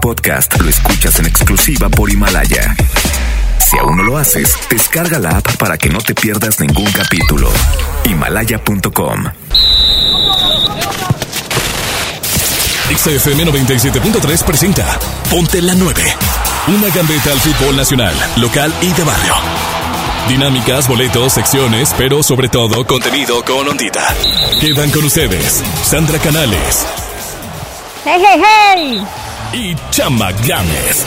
podcast lo escuchas en exclusiva por Himalaya. Si aún no lo haces, descarga la app para que no te pierdas ningún capítulo. Himalaya.com. XFM 97.3 presenta Ponte la 9. Una gambeta al fútbol nacional, local y de barrio. Dinámicas, boletos, secciones, pero sobre todo contenido con ondita. Quedan con ustedes Sandra Canales ¡Hey, hey, hey! Y Chama Gámez.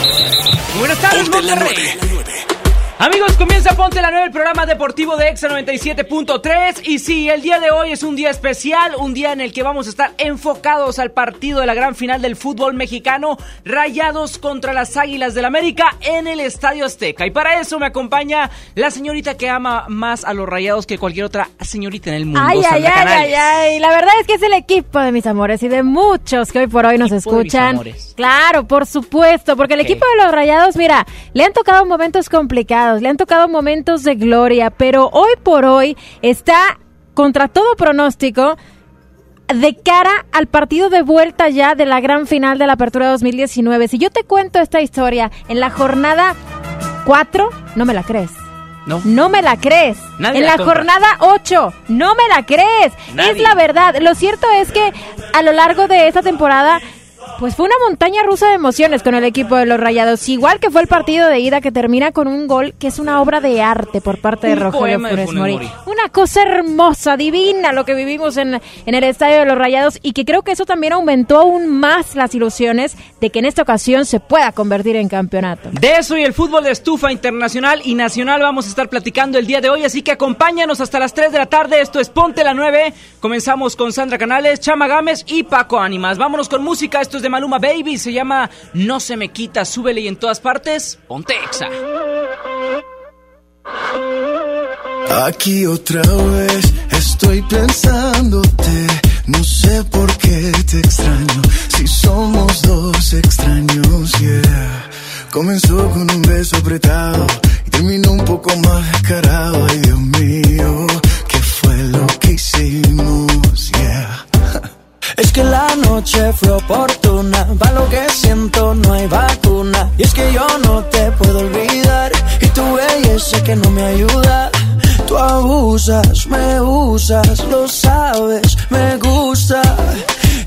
Buenas tardes, Monterrey. 9. Amigos, comienza Ponte la 9, el programa deportivo de EXA 97.3. Y sí, el día de hoy es un día especial, un día en el que vamos a estar enfocados al partido de la gran final del fútbol mexicano, Rayados contra las Águilas del América en el Estadio Azteca. Y para eso me acompaña la señorita que ama más a los Rayados que cualquier otra señorita en el mundo, Ay, ay, Sandra ay, ay, Canales. ay. La verdad es que es el equipo de mis amores y de muchos que hoy por hoy nos Equipo de mis escuchan. Claro, por supuesto, porque el equipo de los Rayados, mira, le han tocado momentos complicados, le han tocado momentos de gloria, pero hoy por hoy está contra todo pronóstico de cara al partido de vuelta ya de la gran final de la Apertura 2019. Si yo te cuento esta historia en la jornada 4, no me la crees. No. No me la crees. Nadie en la la compra. jornada 8. No me la crees. Nadie. Es la verdad. Lo cierto es que a lo largo de esta temporada pues fue una montaña rusa de emociones con el equipo de los Rayados, igual que fue el partido de ida que termina con un gol que es una obra de arte por parte de Un Rogelio Funes Mori. Mori. Una cosa hermosa, divina lo que vivimos en, en el estadio de los Rayados y que creo que eso también aumentó aún más las ilusiones de que en esta ocasión se pueda convertir en campeonato. De eso y el fútbol de estufa internacional y nacional vamos a estar platicando el día de hoy, así que acompáñanos hasta las 3 de la tarde. Esto es Ponte la 9. Comenzamos con Sandra Canales, Chama Gámez y Paco Ánimas. Vámonos con música. Esto es de Maluma Baby. Se llama No se me quita, súbele y en todas partes. Ponte Exa. Aquí otra vez estoy pensándote, no sé por qué te extraño, si somos dos extraños, yeah. Comenzó con un beso apretado y terminó un poco más descarado, ay Dios mío, ¿qué fue lo que hicimos, yeah? Es que la noche fue oportuna, para lo que siento no hay vacuna. Y es que yo no te puedo olvidar, y tu belleza que no me ayuda. Tú abusas, me usas, lo sabes, me gusta.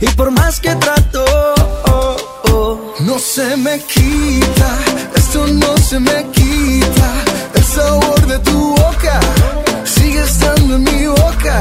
Y por más que trato, oh, No se me quita, esto no se me quita, el sabor de tu boca sigue estando en mi boca.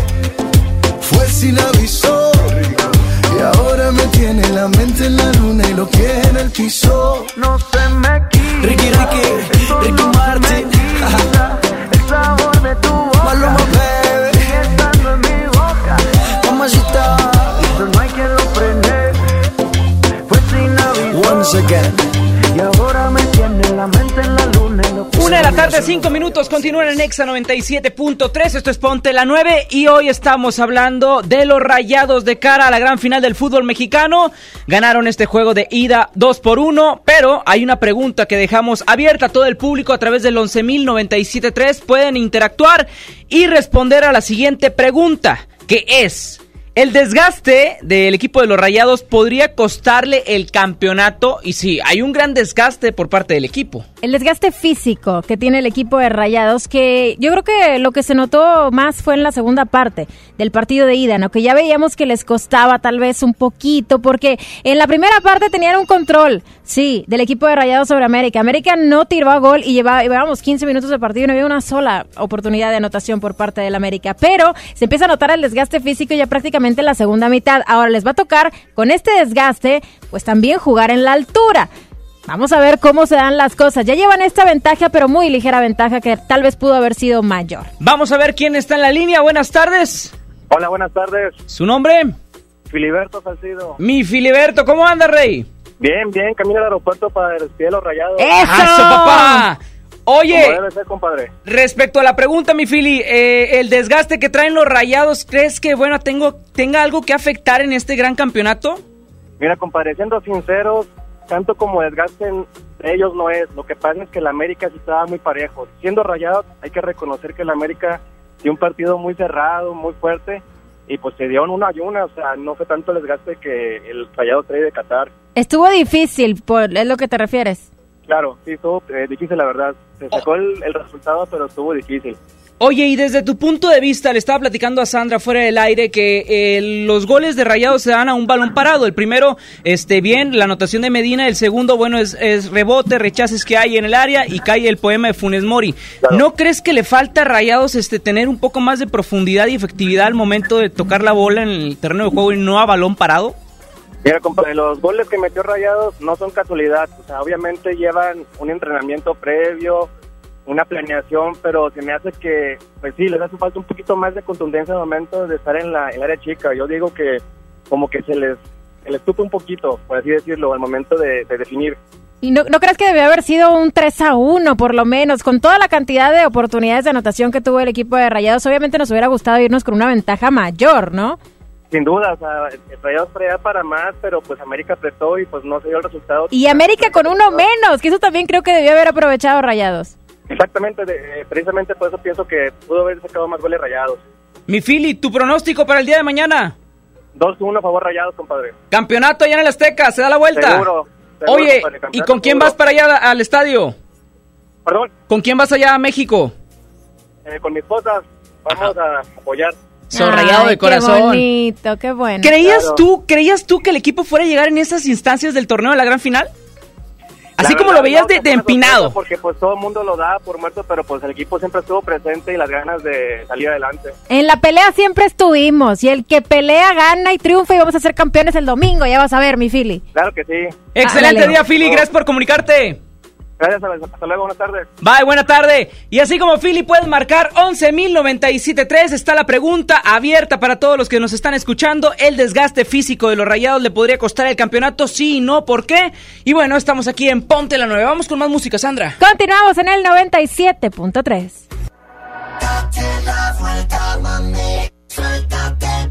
fue sin aviso. Y ahora me tiene la mente en la luna y lo que en el piso. No se me quita. Ricky, Ricky, Ricky Martin. El sabor de tu boca. Maluma, baby. Sigue estando en mi boca. Mamacita. Esto no hay quien lo prende. Fue sin aviso. Once again. Y ahora Una de la tarde, cinco minutos, continúan en Exa 97.3, esto es Ponte la 9 y hoy estamos hablando de los rayados de cara a la gran final del fútbol mexicano. Ganaron este juego de ida 2 por 1, pero hay una pregunta que dejamos abierta a todo el público a través del 11.097.3. Pueden interactuar y responder a la siguiente pregunta, que es... El desgaste del equipo de los Rayados podría costarle el campeonato y sí, hay un gran desgaste por parte del equipo. El desgaste físico que tiene el equipo de Rayados, que yo creo que lo que se notó más fue en la segunda parte del partido de ida, ¿no? Que ya veíamos que les costaba tal vez un poquito, porque en la primera parte tenían un control, sí, del equipo de Rayados sobre América. América no tiró a gol y llevaba, llevábamos 15 minutos de partido y no había una sola oportunidad de anotación por parte del América. Pero se empieza a notar el desgaste físico ya prácticamente en la segunda mitad. Ahora les va a tocar con este desgaste, pues también jugar en la altura. Vamos a ver cómo se dan las cosas. Ya llevan esta ventaja, pero muy ligera ventaja que tal vez pudo haber sido mayor. Vamos a ver quién está en la línea. Buenas tardes. Hola, buenas tardes. ¿Su nombre? Filiberto Salcido. Mi Filiberto, ¿cómo anda, Rey? Bien, bien, camino al aeropuerto para el cielo rayado. ¡Eso! ¡Eso, papá! Oye, Como debe ser, compadre. respecto a la pregunta, mi Fili, eh, el desgaste que traen los rayados, ¿crees que, bueno, tengo, tenga algo que afectar en este gran campeonato? Mira, compadre, siendo sinceros, tanto como desgasten de ellos no es. Lo que pasa es que el América sí estaba muy parejo. Siendo rayado, hay que reconocer que el América dio un partido muy cerrado, muy fuerte, y pues se dio en una y una. O sea, no fue tanto el desgaste que el rayado trae de Qatar. Estuvo difícil, por, es lo que te refieres. Claro, sí, estuvo eh, difícil, la verdad. Se sacó el, el resultado, pero estuvo difícil. Oye, y desde tu punto de vista, le estaba platicando a Sandra fuera del aire que eh, los goles de Rayados se dan a un balón parado. El primero, este, bien, la anotación de Medina. El segundo, bueno, es, es rebote, rechaces que hay en el área y cae el poema de Funes Mori. Claro. ¿No crees que le falta a Rayados este, tener un poco más de profundidad y efectividad al momento de tocar la bola en el terreno de juego y no a balón parado? Mira, compadre, los goles que metió Rayados no son casualidad. O sea, obviamente llevan un entrenamiento previo, una planeación, pero se me hace que, pues sí, les hace falta un poquito más de contundencia al momento de estar en la en el área chica. Yo digo que como que se les, se les tupa un poquito, por así decirlo, al momento de, de definir. ¿Y no, no crees que debió haber sido un 3 a 1 por lo menos? Con toda la cantidad de oportunidades de anotación que tuvo el equipo de Rayados, obviamente nos hubiera gustado irnos con una ventaja mayor, ¿no? Sin duda, o sea, Rayados traía para más, pero pues América apretó y pues no se dio el resultado. Y América con uno menos, que eso también creo que debió haber aprovechado Rayados. Exactamente, de- eh, precisamente por eso pienso que pudo haber sacado más goles Rayados. Mi Fili, tu pronóstico para el día de mañana. 2-1 a favor Rayados, compadre. Campeonato allá en el Azteca, se da la vuelta. Seguro. seguro, Oye, compadre, ¿y con quién seguro. vas para allá al estadio? Perdón, ¿Con quién vas allá a México? eh, con mi esposa vamos a apoyar. Son rayado de corazón. Qué bonito, qué bueno. ¿Creías Claro. tú, creías tú que el equipo fuera a llegar en esas instancias del torneo de la gran final? Así La como verdad, lo veías no, de, empinado. Porque pues todo el mundo lo da por muerto, pero pues el equipo siempre estuvo presente y las ganas de salir adelante. En la pelea siempre estuvimos y el que pelea gana y triunfa y vamos a ser campeones el domingo, ya vas a ver, mi Fili. Claro que sí. Excelente día, Philly. Gracias por comunicarte. Gracias, hasta luego, buenas tardes. Bye, buena tarde. Y así como Philly puedes marcar 11.097.3, está la pregunta abierta para todos los que nos están escuchando. ¿El desgaste físico de los rayados le podría costar el campeonato? Sí y no, ¿por qué? Y bueno, estamos aquí en Ponte la 9. Vamos con más música, Sandra. Continuamos en el 97.3. Dímelo,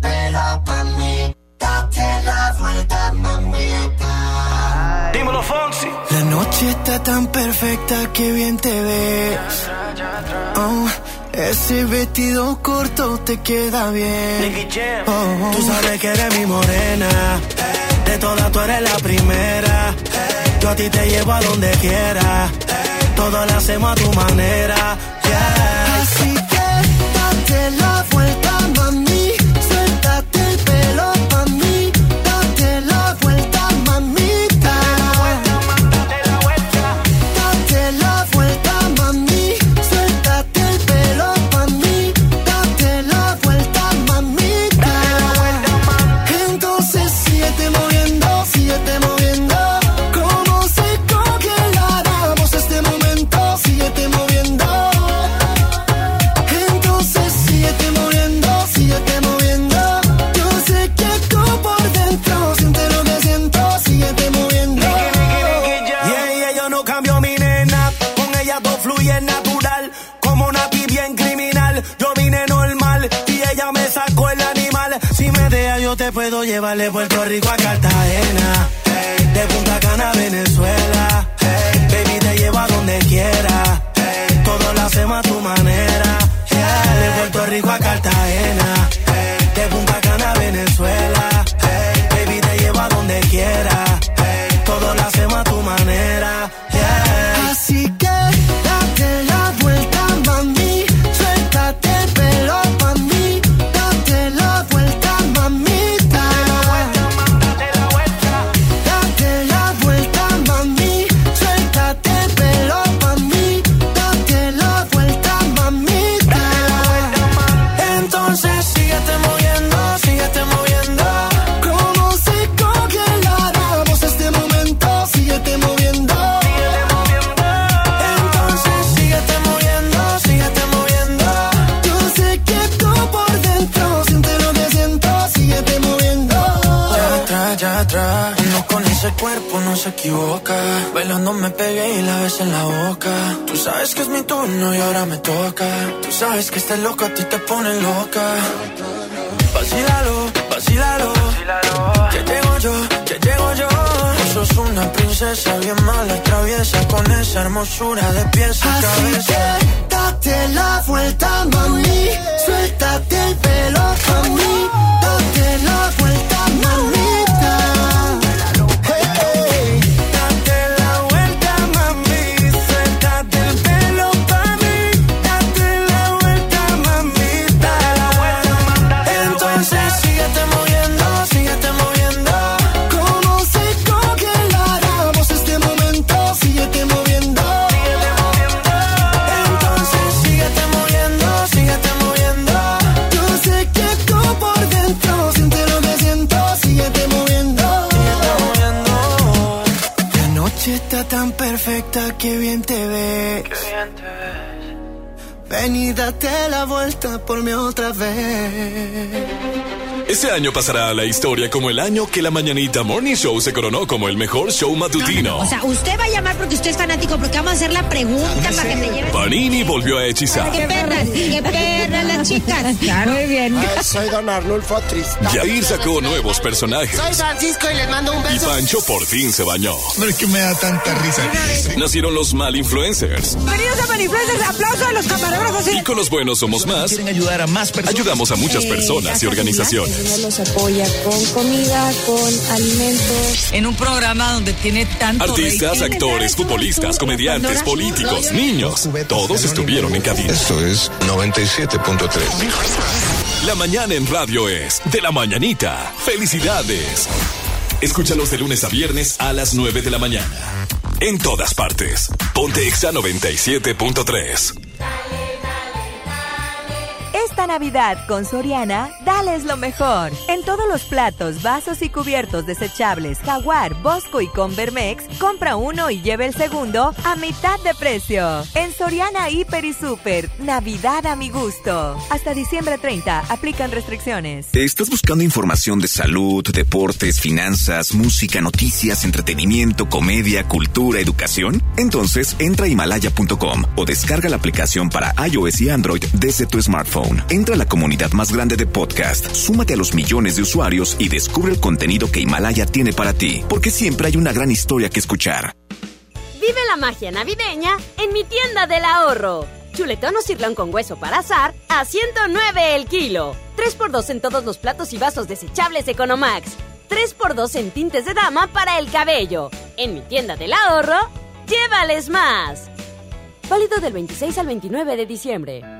noche está tan perfecta que bien te ves. Oh, ese vestido corto te queda bien. Jam. Oh, tú sabes que eres mi morena. De todas tú eres la primera. Yo a ti te llevo a donde quiera. Todo lo hacemos a tu manera. Yeah. Así que date la puedo llevar de Puerto Rico a Cartagena. De Punta Cana a Venezuela. Baby, te llevo a donde quiera. Todo lo hacemos a tu manera. De Puerto Rico a Cartagena. De Punta Cana a Venezuela. Baby, te llevo a donde quiera. Todo lo hacemos a tu manera. Sabes que este loco a ti te pone loca. Vacílalo, vacílalo. Que llego yo, que llego yo. Tú sos una princesa bien mala, traviesa. Con esa hermosura de pies a cabeza. que date la vuelta, mami. Suéltate el pelo pa' mí. Date la vuelta, mamita. Bien te ves. Ven y date la vuelta por mí otra vez. Este año pasará a la historia como el año que la Mañanita Morning Show se coronó como el mejor show matutino. O sea, usted va a llamar porque usted es fanático, porque vamos a hacer la pregunta para que te lleven. Panini volvió a hechizar. ¡Qué perras! ¡Qué perras las chicas! Muy bien. Soy Don Arnulfo Tristán. Yair sacó nuevos personajes. Soy Francisco y les mando un Y beso. Pancho por fin se bañó. No es que me da tanta risa. Nacieron los mal influencers. Bienvenidos a Manifluencers. Aplauso a los camarógrafos. Y con los buenos somos más. Quieren ayudar a más personas. Ayudamos a muchas personas y organizaciones. Los apoya con comida, con alimentos. En un programa donde tiene tanto Artistas, rating. actores, futbolistas, comediantes, políticos, niños. Todos estuvieron en cabina. Esto es 97.3. La mañana en radio es de la mañanita. Felicidades. Escúchalos de lunes a viernes a las 9 de la mañana. En todas partes. Ponte Exa 97.3. Navidad con Soriana, dales lo mejor. En todos los platos, vasos y cubiertos desechables Jaguar, Bosco y Convermex, compra uno y lleve el segundo a mitad de precio. En Soriana Hiper y Super, Navidad a mi gusto. Hasta diciembre 30, aplican restricciones. ¿Estás buscando información de salud, deportes, finanzas, música, noticias, entretenimiento, comedia, cultura, educación? Entonces entra a himalaya.com o descarga la aplicación para iOS y Android desde tu smartphone. Entra a la comunidad más grande de podcast, súmate a los millones de usuarios y descubre el contenido que Himalaya tiene para ti, porque siempre hay una gran historia que escuchar. Vive la magia navideña en mi tienda del ahorro. Chuletón o cirlón con hueso para azar a 109 el kilo. 3x2 en todos los platos y vasos desechables Economax. 3x2 en tintes de dama para el cabello. En mi tienda del ahorro, llévales más. Válido del 26 al 29 de diciembre.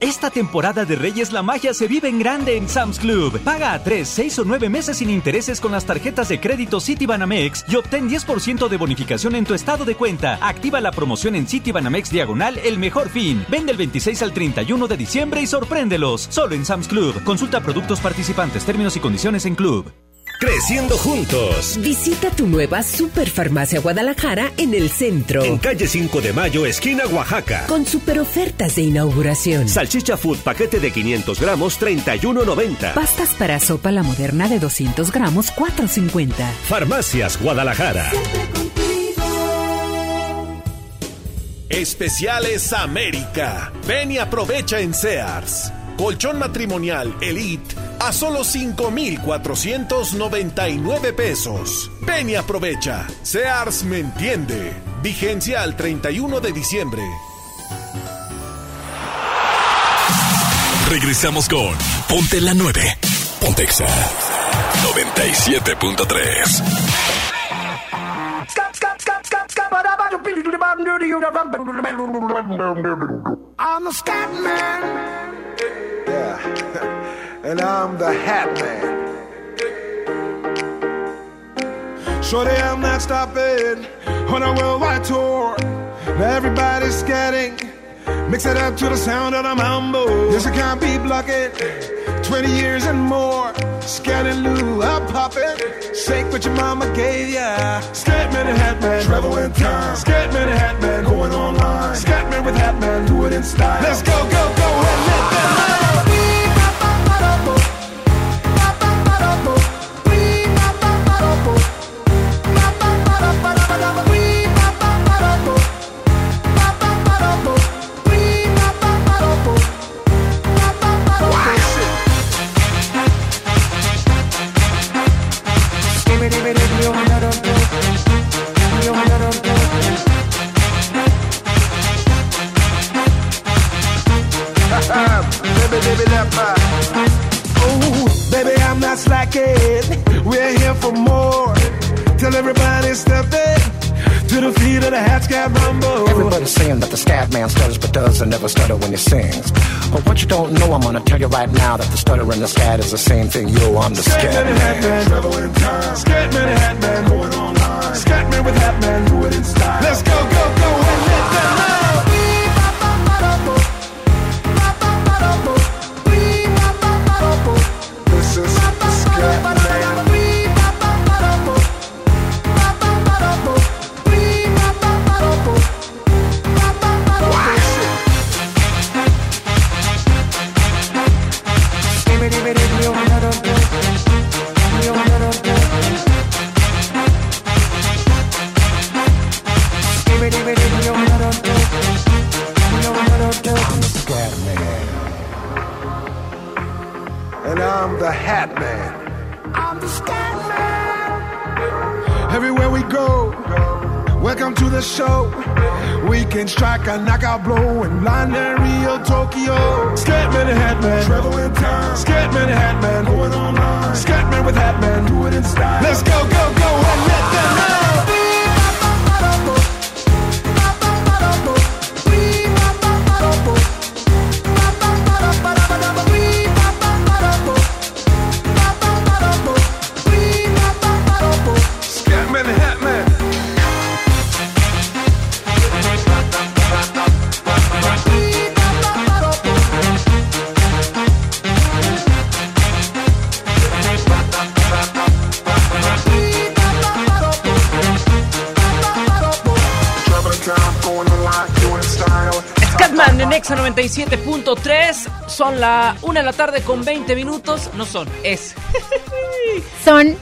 Esta temporada de Reyes la magia se vive en grande en Sam's Club. Paga a 3, 6 o 9 meses sin intereses con las tarjetas de crédito Citibanamex y obtén 10% de bonificación en tu estado de cuenta. Activa la promoción en Citibanamex Diagonal El Mejor Fin. Vende el 26 al 31 de diciembre y sorpréndelos. Solo en Sam's Club. Consulta productos participantes, términos y condiciones en Club. Creciendo juntos. Visita tu nueva Superfarmacia Guadalajara en el centro. En calle 5 de Mayo, esquina Oaxaca. Con super ofertas de inauguración. Salchicha Food paquete de 500 gramos, 31.90. Pastas para sopa la moderna de 200 gramos, 4.50. Farmacias Guadalajara. Especiales América. Ven y aprovecha en Sears. Colchón matrimonial Elite a solo 5,499 pesos. Ven y aprovecha. Sears me entiende. Vigencia al 31 de diciembre. Regresamos con Ponte la 9. Pontexa 97.3. I'm the scat man. Yeah. and I'm the hat man. Shorty, I'm not stopping on a worldwide tour. Everybody's scatting. Mix it up to the sound of the mambo. Yes, I can't be blocking. 20 years and more. Scanning Lou, I'm popping. Shake what your mama gave ya. Scatman and Hatman. Travel in time. Scatman and Hatman. Going online. Scatman with Hatman. Do it in style. Let's go, go, go not slacking. We're here for more. Tell everybody step in to the feet of the hat scat rumble. Everybody's saying that the scat man stutters but does and never stutter when he sings. But what you don't know, I'm gonna tell you right now that the stutter and the scat is the same thing. Yo, I'm the scat, Scatman and Hatman. Travel in time. Scatman and Hatman. Going online. Scatman with Hatman. Do it in style. Let's go, go, go and let Son la 1 de la tarde con 20 minutos. No son, es. Son.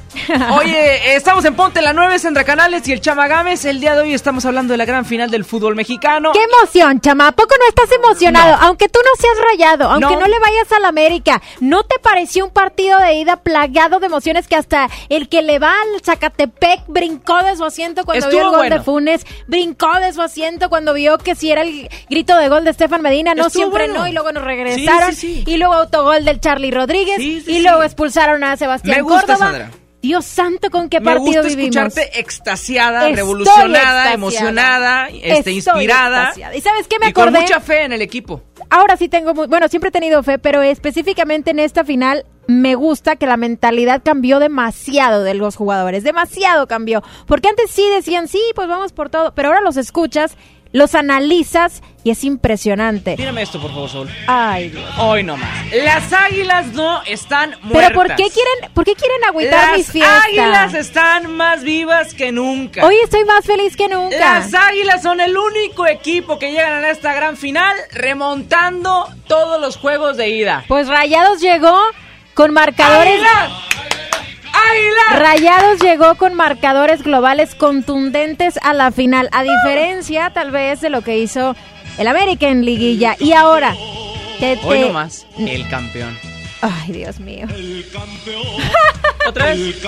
Estamos en Ponte la 9, Sandra Canales y el Chama Gámez. El día de hoy estamos hablando de la gran final del fútbol mexicano. ¡Qué emoción, chama! ¿A poco no estás emocionado? Aunque tú no seas rayado, aunque no. No. le vayas a la América, ¿no te pareció un partido de ida plagado de emociones que hasta el que le va al Zacatepec brincó de su asiento cuando vio el gol bueno. de Funes, brincó de su asiento cuando vio que si era el grito de gol de Estefan Medina, no Estuvo siempre bueno. no, y luego nos regresaron, Sí, sí, sí. y luego autogol del Charlie Rodríguez, y luego expulsaron a Sebastián Me gusta, Córdoba. Sandra. Dios santo, ¿con qué Me partido gusta vivimos? escucharte extasiada, Estoy revolucionada, extasiada. emocionada, este, Estoy inspirada. extasiada. ¿Y sabes qué me y con mucha fe en el equipo. ahora sí tengo, muy, bueno, siempre he tenido fe, pero específicamente en esta final me gusta que la mentalidad cambió demasiado de los jugadores, demasiado cambió, porque antes sí decían, sí, pues vamos por todo, pero ahora los escuchas, los analizas y es impresionante. Mírame esto, por favor, Saúl. Ay, Dios. Hoy nomás. Las águilas no están muertas. Pero ¿por qué quieren, por qué quieren agüitar Las mis fiestas? águilas están más vivas que nunca. Hoy estoy más feliz que nunca. Las águilas son el único equipo que llegan a esta gran final remontando todos los juegos de ida. Pues Rayados llegó con marcadores. ¡Águilas! Rayados llegó con marcadores globales contundentes a la final, a diferencia tal vez de lo que hizo el América en liguilla. Y ahora, te, Hoy te- nomás, el campeón. Ay, Dios mío. ¿Otra vez?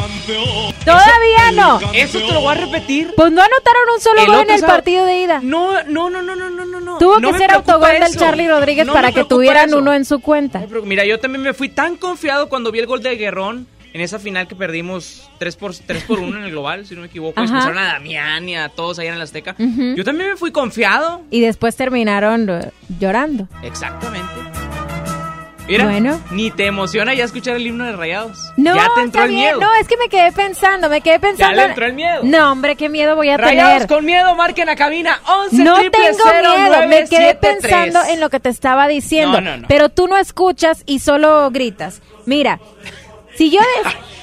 Todavía no. Eso te lo voy a repetir. Pues no anotaron un solo El gol en el sábado- partido de ida. No, no, no, no, no, no, no. Tuvo No que ser autogol del. Charlie Rodríguez No para que tuvieran eso. uno en su cuenta. Mira, yo también me fui tan confiado cuando vi el gol de Guerrón en esa final que perdimos 3 por, 3 por 1 en el global, si no me equivoco. Expulsaron a Damián y a todos allá en el Azteca. Yo también me fui confiado. Y después terminaron llorando. Exactamente. Mira, Bueno. ni te emociona ya escuchar el himno de Rayados. No, ya te entró está el bien. miedo. No, es que me quedé pensando, me quedé pensando. le entró el miedo. No, hombre, qué miedo voy a Rayados tener. con miedo, marquen a cabina 11 No tengo miedo, me quedé pensando en lo que te estaba diciendo. No, no, no. Pero tú no escuchas y solo gritas. Mira, si yo...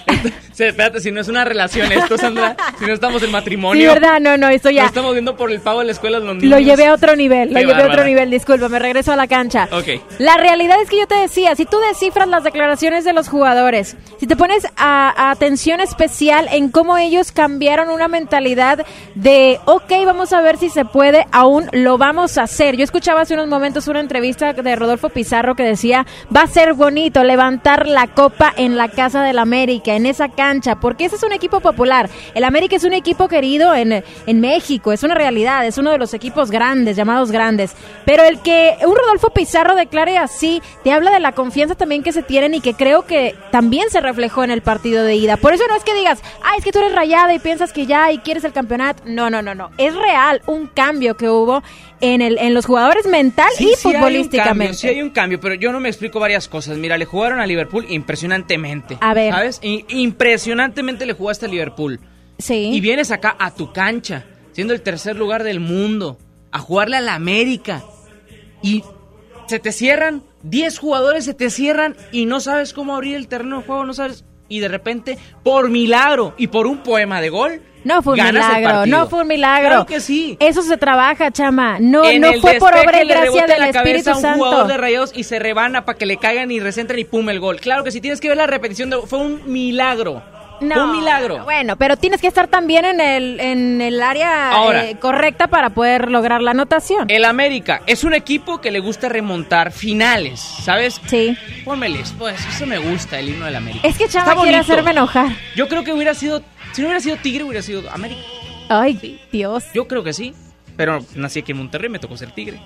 espérate, si no es una relación esto, Sandra, si no estamos en Sí, matrimonio. verdad, no, no, eso Lo ya... estamos viendo por el pago de la escuela de los niños. Lo llevé a otro nivel, lo llevé a otro nivel, disculpa, me regreso a la cancha. Ok. La realidad es que yo te decía, si tú descifras las declaraciones de los jugadores, si te pones a, a atención especial en cómo ellos cambiaron una mentalidad de, ok, vamos a ver si se puede, aún lo vamos a hacer. Yo escuchaba hace unos momentos una entrevista de Rodolfo Pizarro que decía, va a ser bonito levantar la copa en la Casa del América, en esa cancha, porque ese es un equipo popular. El América es un equipo querido en, en México, es una realidad, es uno de los equipos grandes, llamados grandes. Pero el que un Rodolfo Pizarro declare así, te habla de la confianza también que se tienen y que creo que también se reflejó en el partido de ida. Por eso no es que digas, ay, es que tú eres rayada y piensas que ya y quieres el campeonato. No, no, no, no. Es real un cambio que hubo en, el, en los jugadores mental Sí, y sí hay un futbolísticamente. cambio, sí hay un cambio, pero yo no me explico varias cosas. Mira, le jugaron a Liverpool impresionantemente. A ver. ¿Sabes? I- impresionantemente le jugaste a Liverpool. Sí. Y vienes acá a tu cancha, siendo el tercer lugar del mundo, a jugarle a la América. Y se te cierran, 10 jugadores se te cierran y no sabes cómo abrir el terreno de juego, no sabes. Y de repente, por milagro y por un poema de gol, No fue un ganas milagro, no fue un milagro. Claro que sí. Eso se trabaja, chama. No, En no fue por obra y gracia del la Espíritu cabeza a un Santo. jugador de Rayados y se rebana para que le caigan y recentren y pum el gol. Claro que sí, tienes que ver la repetición. De, fue un milagro. No, fue un milagro. Bueno, pero tienes que estar también en el, en el área Ahora. eh, correcta para poder lograr la anotación. El América es un equipo que le gusta remontar finales, ¿sabes? Sí. Pónmeles, pues, eso me gusta, el himno del América. Es que Chama Está quiere hacerme enojar. Yo creo que hubiera sido, si no hubiera sido Tigre, hubiera sido América. Ay, Dios. Yo creo que sí, pero nací aquí en Monterrey, me tocó ser Tigre.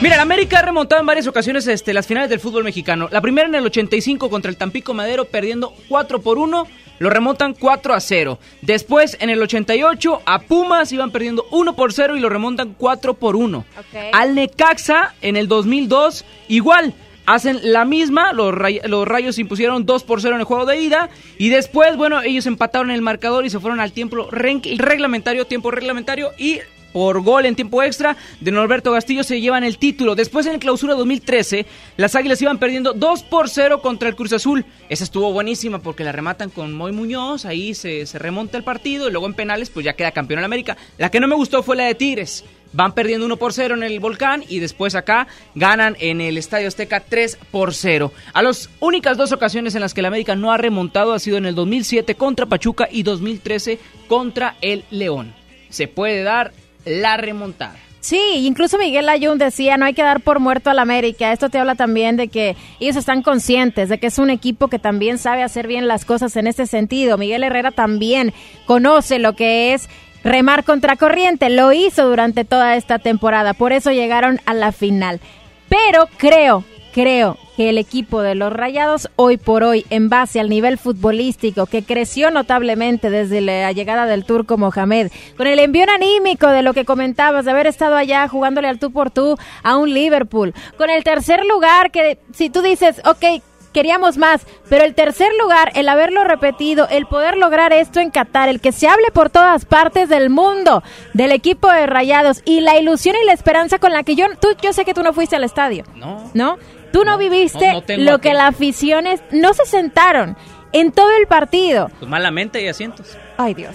Mira, el América ha remontado en varias ocasiones este, las finales del fútbol mexicano. La primera en el 85 contra el Tampico Madero, perdiendo 4 por 1. Lo remontan 4 a 0. Después, en el 88, a Pumas iban perdiendo 1 por 0 y lo remontan 4 por 1. Al Necaxa, en el 2002, igual. Hacen la misma, los, ray- los rayos impusieron 2 por 0 en el juego de ida. Y después, bueno, ellos empataron el marcador y se fueron al tiempo reglamentario, tiempo reglamentario. Y por gol en tiempo extra de Norberto Castillo se llevan el título. Después en el clausura 2013, las Águilas iban perdiendo 2 por 0 contra el Cruz Azul. Esa estuvo buenísima porque la rematan con Moy Muñoz, ahí se, se remonta el partido y luego en penales pues ya queda campeón en América. La que no me gustó fue la de Tigres. Van perdiendo 1 por 0 en el Volcán y después acá ganan en el Estadio Azteca 3 por 0. A las únicas dos ocasiones en las que el América no ha remontado ha sido en el 2007 contra Pachuca y 2013 contra el León. Se puede dar la remontada. Sí, incluso Miguel Ayun decía, no hay que dar por muerto al América. Esto te habla también de que ellos están conscientes de que es un equipo que también sabe hacer bien las cosas en este sentido. Miguel Herrera también conoce lo que es remar contra corriente. Lo hizo durante toda esta temporada. Por eso llegaron a la final. Pero creo, creo que el equipo de los Rayados hoy por hoy, en base al nivel futbolístico que creció notablemente desde la llegada del turco Mohamed, con el envío anímico de lo que comentabas, de haber estado allá jugándole al tú por tú a un Liverpool, con el tercer lugar que si tú dices, ok, queríamos más, pero el tercer lugar, el haberlo repetido, el poder lograr esto en Qatar, el que se hable por todas partes del mundo del equipo de Rayados y la ilusión y la esperanza con la que yo, tú, yo sé que tú no fuiste al estadio, ¿no? ¿No? Tú no viviste no, no tengo lo que la afición es, no se sentaron en todo el partido. Pues malamente hay asientos. Ay, Dios.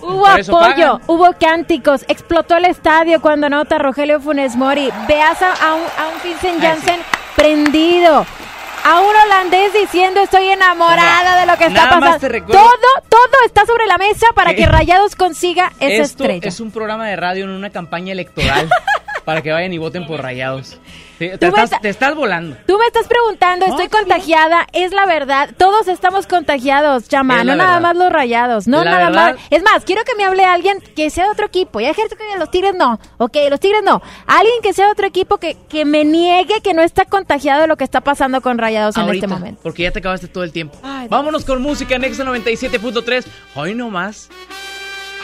Hubo apoyo, pagan. hubo cánticos, explotó el estadio cuando anota Rogelio Funes Mori. Veas a, a un, a un Vincent Janssen prendido. A un holandés diciendo estoy enamorada de lo que está Nada más pasando. te recuerdo- Todo, todo está sobre la mesa para Eh, que Rayados consiga esa Esto estrella. es un programa de radio en una campaña electoral para que vayan y voten por Rayados. Sí, te, estás, está- te estás volando. Tú me estás preguntando, No, estoy contagiada, es la verdad. Todos estamos contagiados, chama, Es no nada verdad. más los rayados, no La nada verdad- más. Es más, quiero que me hable alguien que sea de otro equipo. Ya gente que los Tigres no, ok, los Tigres no. Alguien que sea de otro equipo que, que me niegue que no está contagiado de lo que está pasando con rayados en Ahorita, este momento. porque ya te acabaste todo el tiempo. Ay. Vámonos con música en Exa 97.3. Hoy nomás.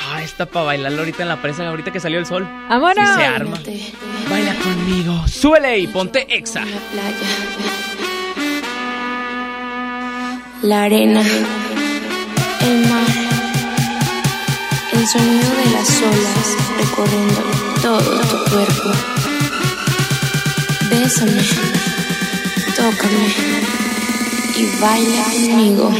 Ah, está para bailarlo ahorita en la presa, ahorita que salió el sol. ¡Vámonos! Sí se arma. Baila conmigo. Súbele y ponte Exa. La arena, el mar, el sonido de las olas recorriendo todo tu cuerpo. Bésame, tócame y baila conmigo.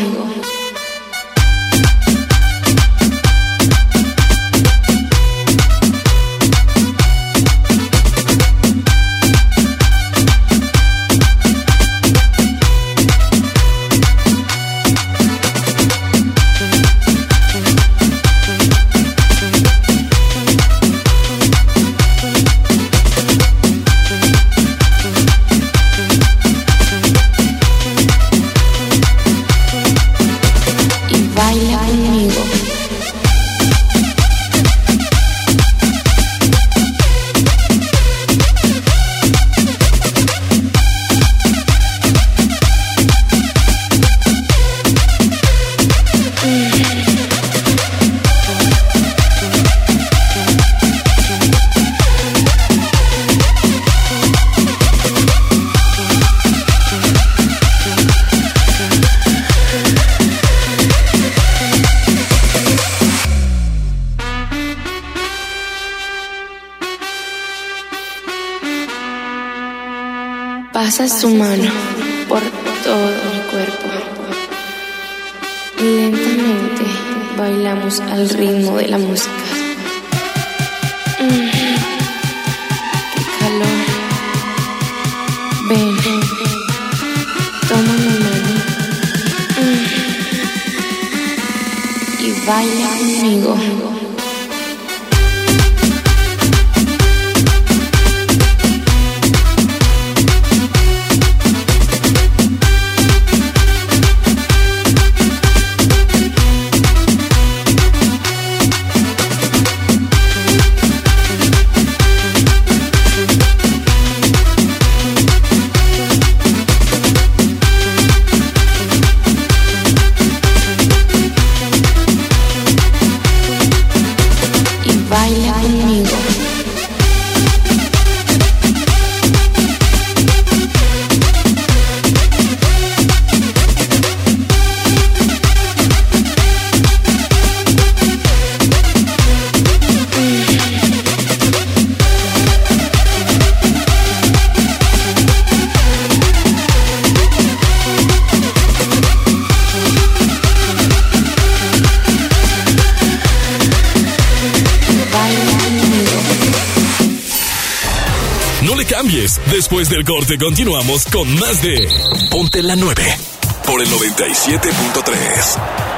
Pasas tu mano por todo mi cuerpo. Y lentamente bailamos al ritmo de la música. Mm, ¡Qué calor! Ven, toma mi mano. Mm, y baila conmigo. Cambies. Después del corte continuamos con más de Ponte la 9 por el 97.3.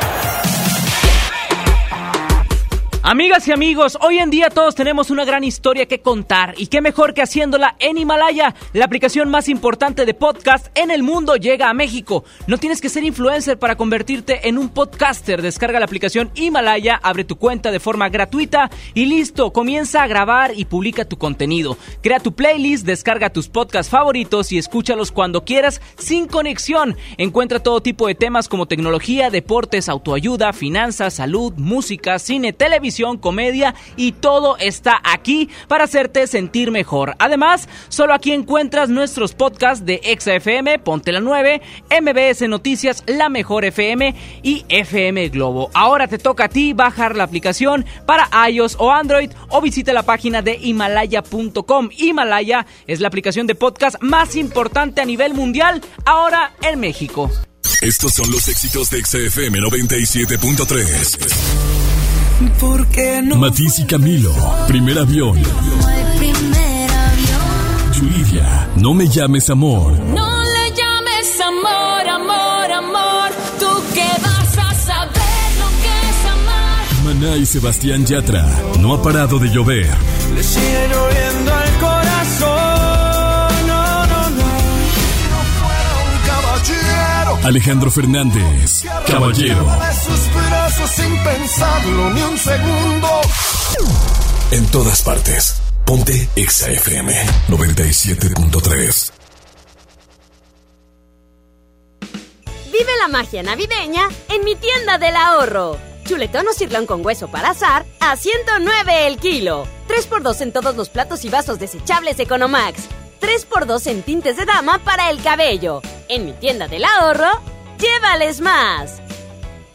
Amigas y amigos, hoy en día todos tenemos una gran historia que contar y qué mejor que haciéndola en Himalaya, la aplicación más importante de podcast en el mundo llega a México. No tienes que ser influencer para convertirte en un podcaster. Descarga la aplicación Himalaya, abre tu cuenta de forma gratuita y listo, comienza a grabar y publica tu contenido. Crea tu playlist, descarga tus podcasts favoritos y escúchalos cuando quieras sin conexión. Encuentra todo tipo de temas como tecnología, deportes, autoayuda, finanzas, salud, música, cine, televisión comedia y todo está aquí para hacerte sentir mejor. Además, solo aquí encuentras nuestros podcasts de XFM, Ponte la 9, MBS Noticias, La Mejor FM y FM Globo. Ahora te toca a ti bajar la aplicación para iOS o Android o visita la página de himalaya.com. Himalaya es la aplicación de podcast más importante a nivel mundial ahora en México. Estos son los éxitos de XFM 97.3. No Matisse y Camilo, primer avión. primer avión. Yuridia, no me llames amor. No le llames amor, amor, amor. Tú que vas a saber lo que es amar. Maná y Sebastián Yatra, no ha parado de llover. Le sigue lloviendo al corazón. No, no, no. No fuera un caballero. Alejandro Fernández, caballero. Brazos sin pensarlo ni un segundo. En todas partes. Ponte XAFM 97.3. Vive la magia navideña en mi tienda del ahorro. Chuletón o cirlón con hueso para azar a 109 el kilo. 3x2 en todos los platos y vasos desechables Economax. 3x2 en tintes de dama para el cabello. En mi tienda del ahorro, llévales más.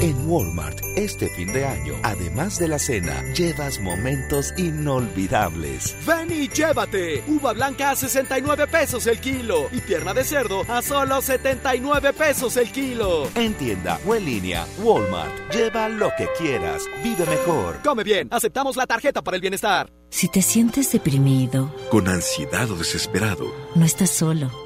En Walmart, este fin de año, además de la cena, llevas momentos inolvidables. Ven y llévate. Uva blanca a 69 pesos el kilo y pierna de cerdo a solo 79 pesos el kilo. En tienda o en línea, Walmart. Lleva lo que quieras. Vive mejor. Come bien. Aceptamos la tarjeta para el bienestar. Si te sientes deprimido, con ansiedad o desesperado, no estás solo.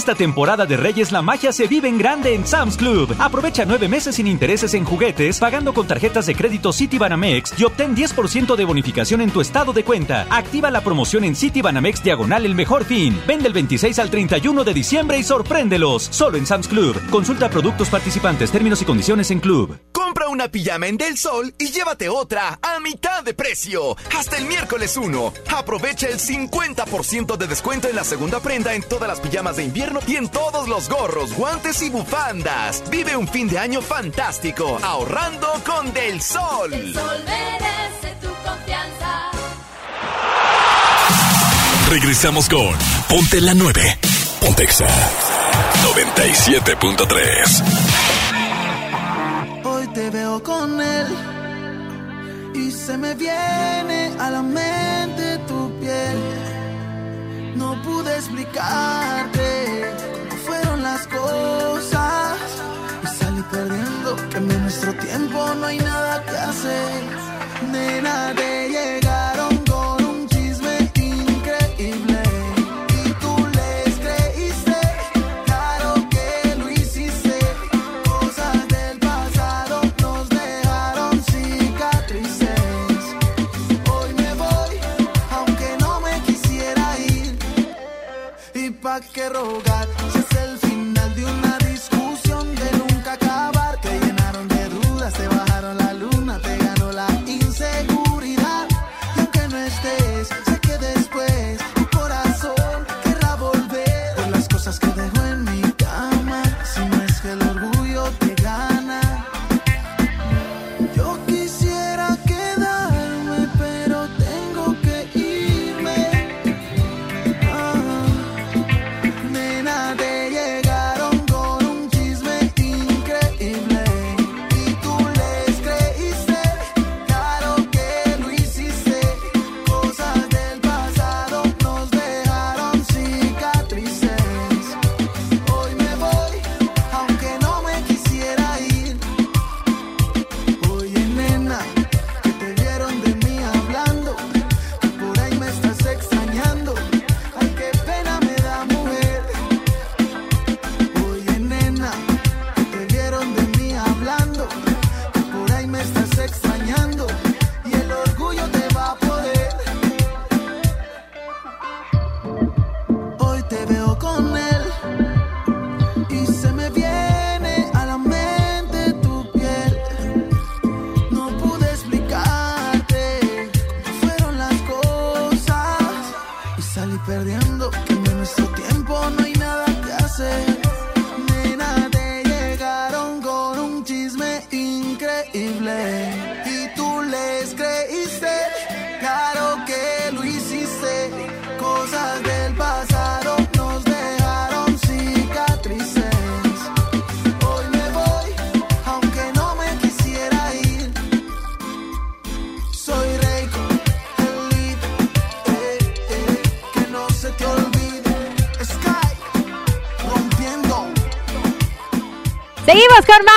Esta temporada de Reyes la magia se vive en grande en Sam's Club. Aprovecha nueve meses sin intereses en juguetes, pagando con tarjetas de crédito Citibanamex y obtén 10% de bonificación en tu estado de cuenta. Activa la promoción en Citibanamex Diagonal El Mejor Fin. Vende el 26 al 31 de diciembre y sorpréndelos. Solo en Sam's Club. Consulta productos participantes, términos y condiciones en Club. Compra una pijama en Del Sol y llévate otra a mitad de precio. Hasta el miércoles 1. Aprovecha el 50% de descuento en la segunda prenda en todas las pijamas de invierno y en todos los gorros, guantes y bufandas. Vive un fin de año fantástico ahorrando con Del Sol. El sol merece tu confianza. Regresamos con Ponte la 9. Pontexa 97.3. Hoy te veo con él y se me viene a la mente explicarte cómo fueron las cosas y salí perdiendo que en nuestro tiempo no hay nada que hacer. Nena, te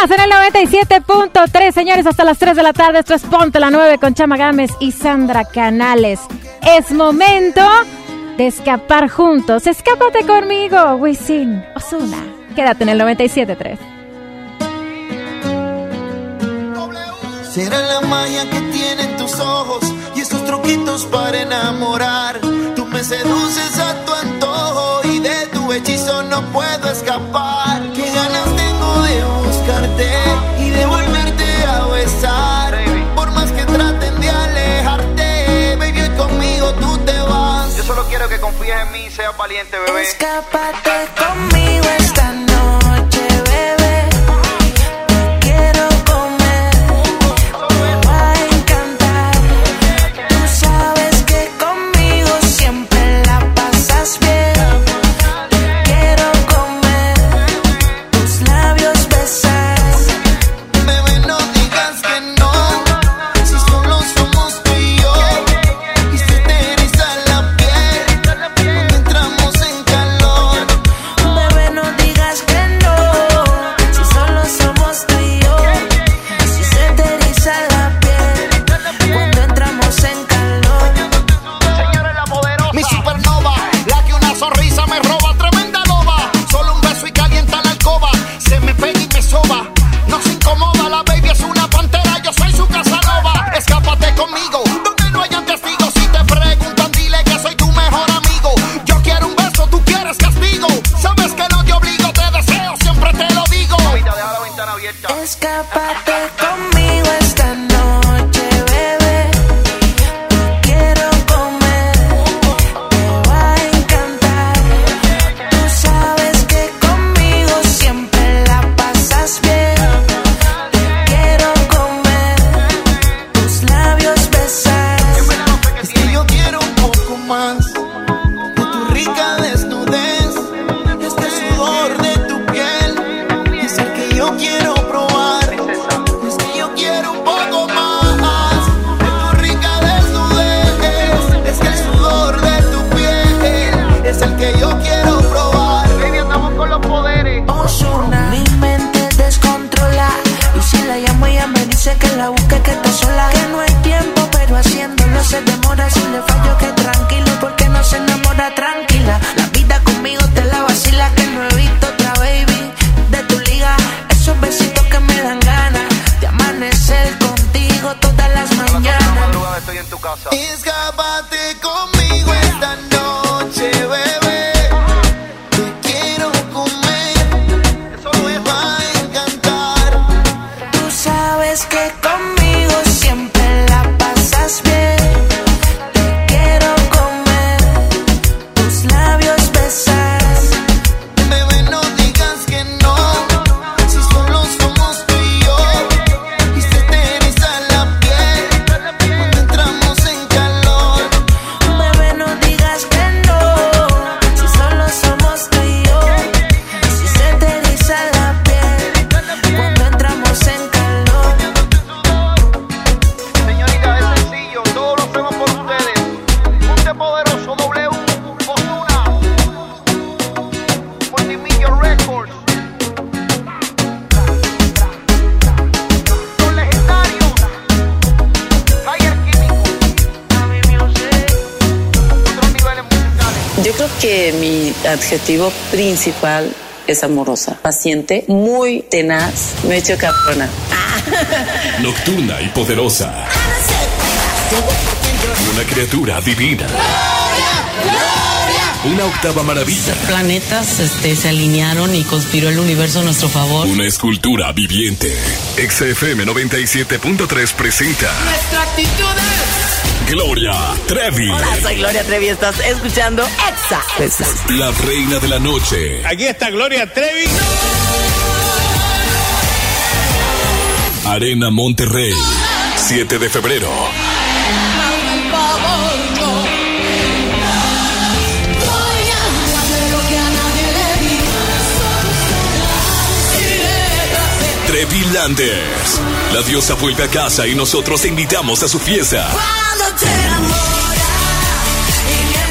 más en el 97.3, señores, hasta las 3 de la tarde. Esto es Ponte la 9 con Chama Gámez y Sandra Canales. Es momento de escapar juntos. Escápate conmigo, Wisin Osuna. Quédate en el 97.3. Será la magia que tienen tus ojos y esos truquitos para enamorar. Tú me seduces a tu antojo y de tu hechizo no puedo escapar. ¿Qué confíes en mí, seas valiente, bebé. Escápate conmigo esta noche. Mi adjetivo principal es amorosa, paciente, muy tenaz, me he hecho cabrona. Nocturna y poderosa. Una criatura divina. Una octava maravilla. Planetas este, se alinearon y conspiró el universo a nuestro favor. Una escultura viviente. XFM 97.3 presenta Nuestra actitud es... Gloria Trevi. Hola, soy Gloria Trevi, estás escuchando Exa. La reina de la noche. Aquí está Gloria Trevi. Arena Monterrey. 7 de febrero. Trevi Landers. La diosa vuelve a casa y nosotros te invitamos a su fiesta.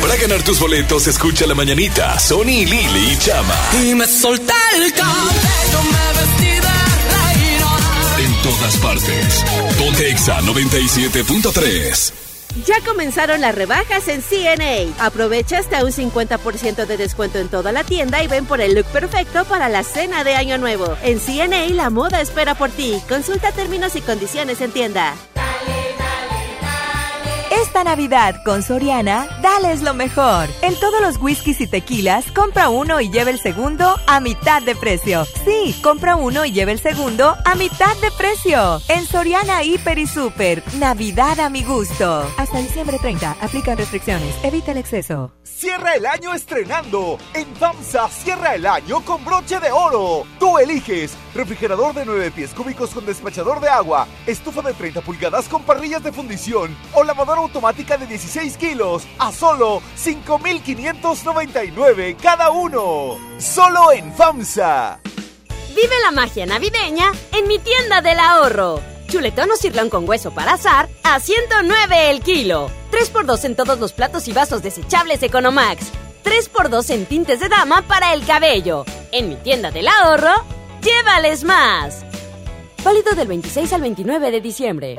Para ganar tus boletos, escucha la mañanita. Sony, Lili y Chama. Y me solté el cabello, me vestí de reina. En todas partes. Ponte Exa 97.3. Ya comenzaron las rebajas en CNA. Aprovecha hasta un 50% de descuento en toda la tienda y ven por el look perfecto para la cena de Año Nuevo. En CNA la moda espera por ti. Consulta términos y condiciones en tienda. Esta Navidad con Soriana, dales lo mejor. En todos los whiskies y tequilas, compra uno y lleva el segundo a mitad de precio. Sí, compra uno y lleva el segundo a mitad de precio. En Soriana Hiper y Super, Navidad a mi gusto. Hasta diciembre 30, aplican restricciones, evita el exceso. Cierra el año estrenando. En FAMSA cierra el año con broche de oro. Tú eliges refrigerador de 9 pies cúbicos con despachador de agua, estufa de 30 pulgadas con parrillas de fundición o lavadora automática de 16 kilos a solo 5,599 cada uno. Solo en FAMSA. Vive la magia navideña en mi tienda del ahorro. Chuletón o cirlón con hueso para azar a 109 el kilo. 3x2 en todos los platos y vasos desechables Economax. 3x2 en tintes de dama para el cabello. En mi tienda del ahorro, llévales más. Válido del 26 al 29 de diciembre.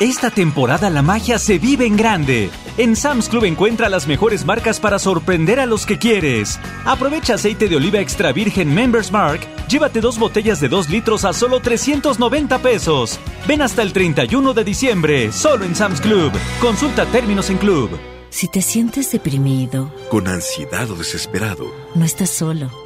Esta temporada la magia se vive en grande. En Sam's Club encuentra las mejores marcas para sorprender a los que quieres. Aprovecha aceite de oliva extra virgen Members Mark. Llévate dos botellas de 2 litros a solo 390 pesos. Ven hasta el 31 de diciembre, solo en Sam's Club. Consulta términos en Club. Si te sientes deprimido, Con ansiedad o desesperado, no estás solo.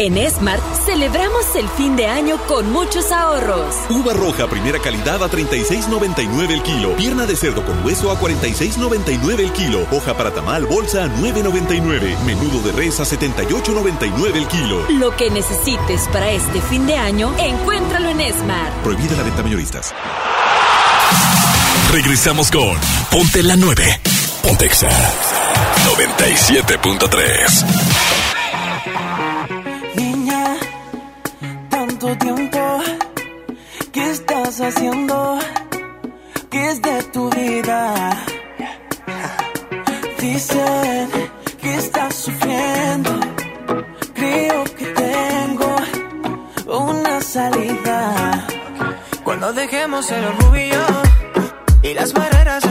En Smart celebramos el fin de año con muchos ahorros. Uva roja primera calidad a 36.99 el kilo. Pierna de cerdo con hueso a 46.99 el kilo. Hoja para tamal bolsa a 9.99. Menudo de res a 78.99 el kilo. Lo que necesites para este fin de año, encuéntralo en Smart. Prohibida la venta mayoristas. Regresamos con Ponte la 9. Pontexa 97.3. haciendo? ¿Qué es de tu vida? Dicen que estás sufriendo. Creo que tengo una salida. dejemos el orgullo y las barreras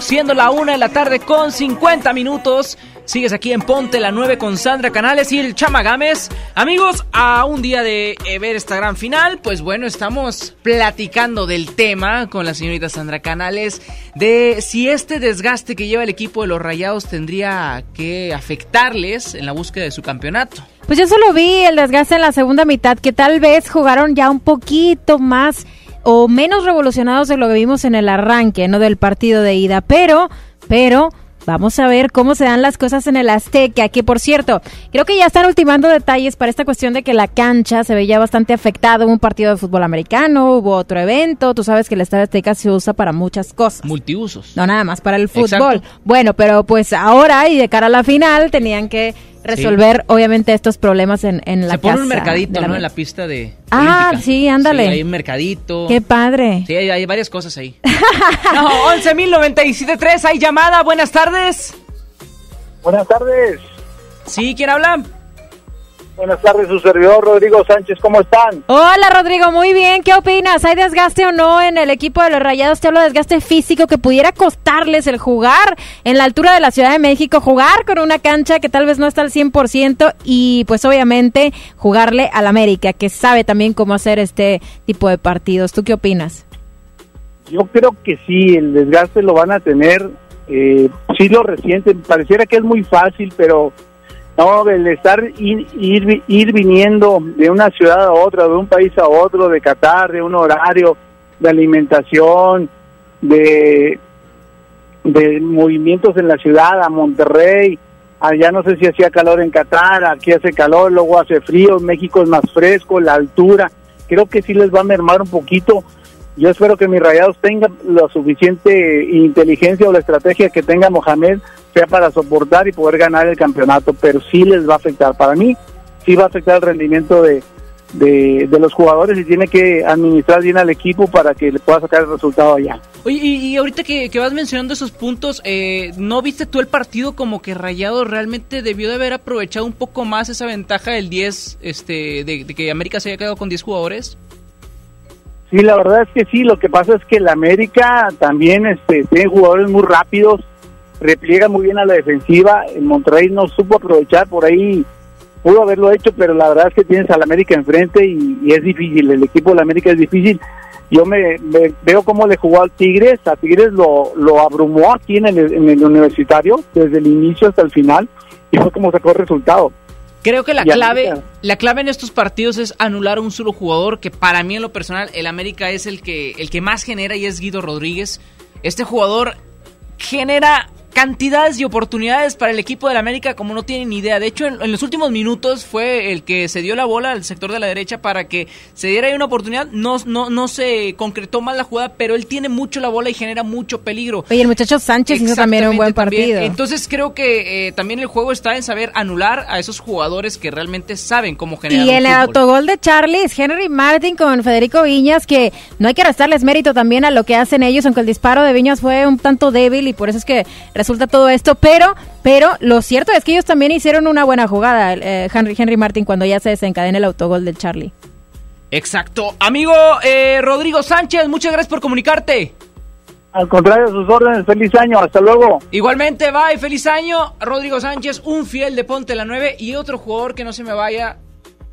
siendo la una de la tarde con 50 minutos. Sigues aquí en Ponte la 9 con Sandra Canales y el Chama Gámez. Amigos, a un día de eh, ver esta gran final, pues bueno, estamos platicando del tema con la señorita Sandra Canales de si este desgaste que lleva el equipo de los Rayados tendría que afectarles en la búsqueda de su campeonato. Pues yo solo vi el desgaste en la segunda mitad, que tal vez jugaron ya un poquito más o menos revolucionados de lo que vimos en el arranque, ¿no? Del partido de ida. Pero, pero, vamos a ver cómo se dan las cosas en el Azteca, que por cierto, creo que ya están ultimando detalles para esta cuestión de que la cancha se veía bastante afectada. Hubo un partido de fútbol americano, hubo otro evento. Tú sabes que el Estadio Azteca se usa para muchas cosas. Multiusos. No nada más para el fútbol. Exacto. Bueno, pero pues ahora y de cara a la final tenían que resolver obviamente estos problemas en, en la Se pone un mercadito, ¿no? En la pista de. Ah, olímpica. sí, ándale. Sí, hay un mercadito. Qué padre. Sí, hay, hay varias cosas ahí. no, 11.097.3, hay llamada. Buenas tardes. Buenas tardes. Sí, ¿quién habla? Buenas tardes, su servidor Rodrigo Sánchez, ¿cómo están? Hola Rodrigo, muy bien. ¿Qué opinas? ¿Hay desgaste o no en el equipo de los Rayados? Te hablo de desgaste físico que pudiera costarles el jugar en la altura de la Ciudad de México, jugar con una cancha que tal vez no está al 100% y pues obviamente jugarle al América, que sabe también cómo hacer este tipo de partidos. ¿Tú qué opinas? Yo creo que sí, el desgaste lo van a tener. Eh, sí lo resienten, pareciera que es muy fácil, pero no, el estar ir, ir, ir viniendo de una ciudad a otra, de un país a otro, de Qatar, de un horario, de alimentación, de, de movimientos en la ciudad, a Monterrey, allá no sé si hacía calor en Qatar, aquí hace calor, luego hace frío, México es más fresco, la altura, creo que sí les va a mermar un poquito. Yo espero que mis rayados tengan la suficiente inteligencia o la estrategia que tenga Mohamed sea para soportar y poder ganar el campeonato, pero sí les va a afectar. Para mí, sí va a afectar el rendimiento de, de, de los jugadores y tiene que administrar bien al equipo para que le pueda sacar el resultado allá. Oye, y, y ahorita que, que vas mencionando esos puntos, eh, ¿no viste tú el partido como que Rayado realmente debió de haber aprovechado un poco más esa ventaja del 10, este, de, de que América se haya quedado con 10 jugadores? Sí, la verdad es que sí, lo que pasa es que el América también este, tiene jugadores muy rápidos, repliega muy bien a la defensiva, en Monterrey no supo aprovechar, por ahí pudo haberlo hecho, pero la verdad es que tienes al América enfrente y, y es difícil, el equipo del América es difícil. Yo me, me veo cómo le jugó al Tigres, a Tigres lo, lo abrumó aquí en el, en el universitario, desde el inicio hasta el final, y fue como sacó el resultado. Creo que la clave, la clave en estos partidos es anular a un solo jugador, que para mí en lo personal el América es el que, el que más genera y es Guido Rodríguez. Este jugador genera cantidades y oportunidades para el equipo del América como no tienen ni idea. De hecho, en, en los últimos minutos fue el que se dio la bola al sector de la derecha para que se diera ahí una oportunidad. No, no, no se concretó mal la jugada, pero él tiene mucho la bola y genera mucho peligro. Oye, el muchacho Sánchez hizo también un buen también. partido. Entonces creo que eh, también el juego está en saber anular a esos jugadores que realmente saben cómo generar Y el fútbol. autogol de Charlie es Henry Martin con Federico Viñas, que no hay que restarles mérito también a lo que hacen ellos, aunque el disparo de Viñas fue un tanto débil y por eso es que resulta todo esto. Pero, pero lo cierto es que ellos también hicieron una buena jugada, eh, Henry, Henry Martin, cuando ya se desencadena el autogol de Charlie. Exacto. Amigo eh, Rodrigo Sánchez, muchas gracias por comunicarte. Al contrario, a sus órdenes, feliz año, hasta luego. Igualmente, bye, feliz año. Rodrigo Sánchez, un fiel de Ponte la 9 y otro jugador que no se me vaya,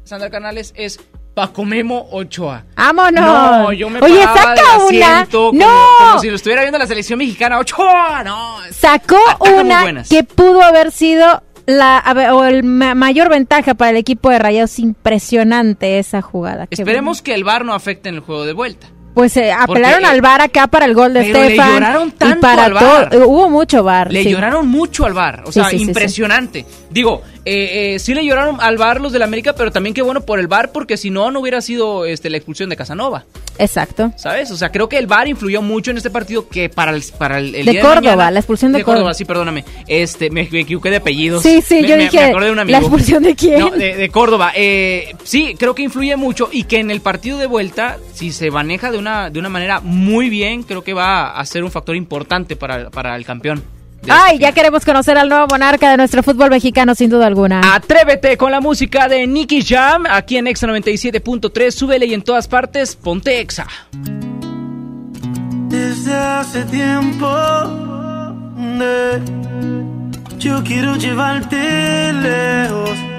Sandra Canales, es Paco Memo Ochoa. ¡Vámonos! No, yo me Oye, paraba saca del una. como- ¡No! Como si lo estuviera viendo la selección mexicana. Ochoa, no. Sacó una que pudo haber sido la o el ma- mayor ventaja para el equipo de Rayados. Impresionante esa jugada. Esperemos que el VAR no afecte en el juego de vuelta. Pues eh, apelaron Porque, al VAR acá para el gol de pero le lloraron y tanto para al VAR. todo- Hubo mucho VAR. Le sí. lloraron mucho al VAR, o sea, sí, sí, sí. impresionante. Digo, eh, eh, sí le lloraron al VAR los del América, pero también qué bueno por el VAR, porque si no, no hubiera sido este, la expulsión de Casanova, Exacto. ¿sabes? O sea, creo que el VAR influyó mucho en este partido que para el, para el, el De día Córdoba, mañana- la expulsión de Córdoba. Córdoba. sí, perdóname. Este, me, me equivoqué de apellidos. Sí, sí, Me- yo me- dije, me acordé de un amigo. ¿la expulsión de quién? No, de, de Córdoba. Eh, sí, creo que influye mucho y que en el partido de vuelta, si se maneja de una, de una manera muy bien, creo que va a ser un factor importante para, para el campeón. Ay, ya queremos conocer al nuevo monarca de nuestro fútbol mexicano, sin duda alguna. Atrévete con la música de Nicky Jam aquí en Exa 97.3. Súbele y en todas partes, ponte Exa. Desde hace tiempo yo quiero llevarte lejos.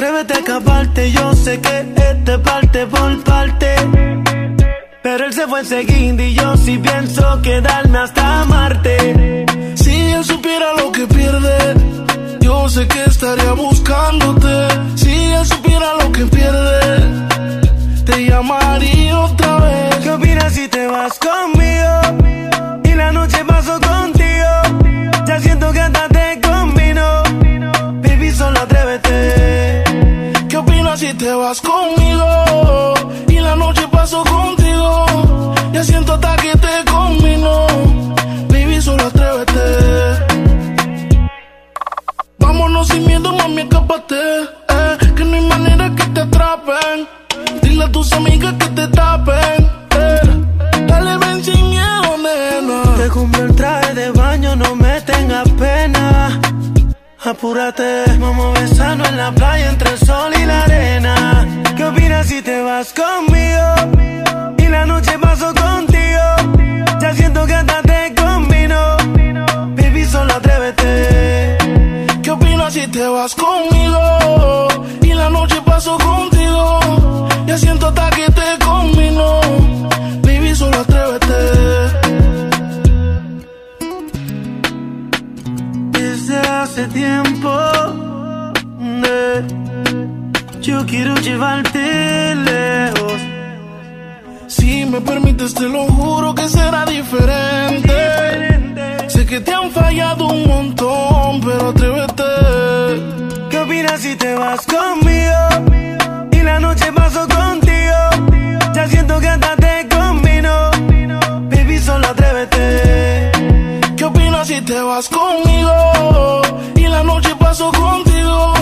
Atrévete a escaparte, yo sé que este parte por parte. Pero él se fue enseguida y yo sí pienso quedarme hasta Marte. Si él supiera lo que pierde, yo sé que estaría buscándote. Si él supiera lo que pierde, te llamaría otra vez. ¿Qué opinas si te vas conmigo? Sin miedo, mami, escápate. Eh, que no hay manera que te atrapen. Dile a tus amigas que te tapen. Eh, dale, ven sin miedo, nena. Te compré el traje de baño, no me tengas pena. Apúrate, vamos a besarnos en la playa entre el sol y la arena. ¿Qué opinas si te vas conmigo? Y la noche paso contigo. Ya siento que hasta te vas conmigo? Y la noche paso contigo. Ya siento hasta que te combino. Baby, solo atrévete. hace tiempo. Eh, Yo quiero llevarte lejos. Si me permites, te lo juro que será diferente. Que te han fallado un montón, pero atrévete. ¿Qué opinas si te vas conmigo? Y la noche paso contigo. Ya siento que hasta te combino. Baby, solo atrévete. ¿Qué opinas si te vas conmigo? Y la noche paso contigo.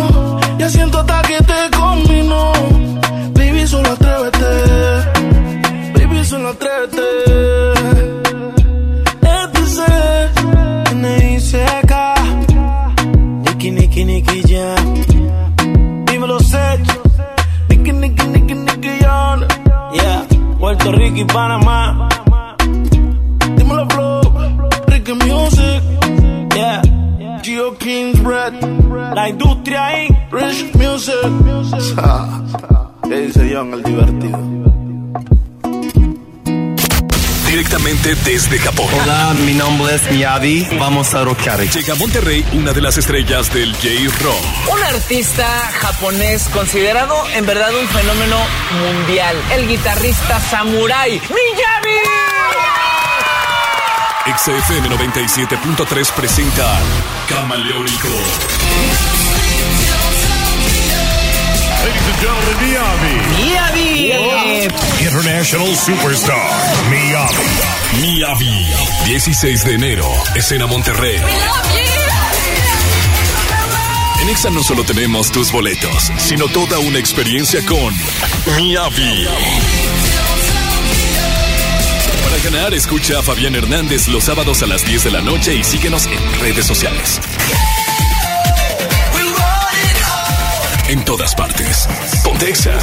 Ya siento hasta que te combino. Baby, solo atrévete. Panamá. Dímelo, Flow. Ricky Music. Yeah, Geo King's Bread. la industria Inc. Rich Music. ¿Qué dice John, el divertido? Directamente desde Japón. Hola, mi nombre es Miyavi. Vamos a rockear. Llega a Monterrey una de las estrellas del J-Rock. Un artista japonés considerado en verdad un fenómeno mundial. El guitarrista Samurai Miyavi. XFM 97.3 presenta Camaleónico. Ladies and gentlemen, Miyavi. International Superstar, Miyavi. Miyavi. 16 de enero, escena Monterrey. En Exa no solo tenemos tus boletos, sino toda una experiencia con Miyavi. Para ganar, escucha a Fabián Hernández los sábados a las 10 de la noche y síguenos en redes sociales. En todas partes. Pontexa.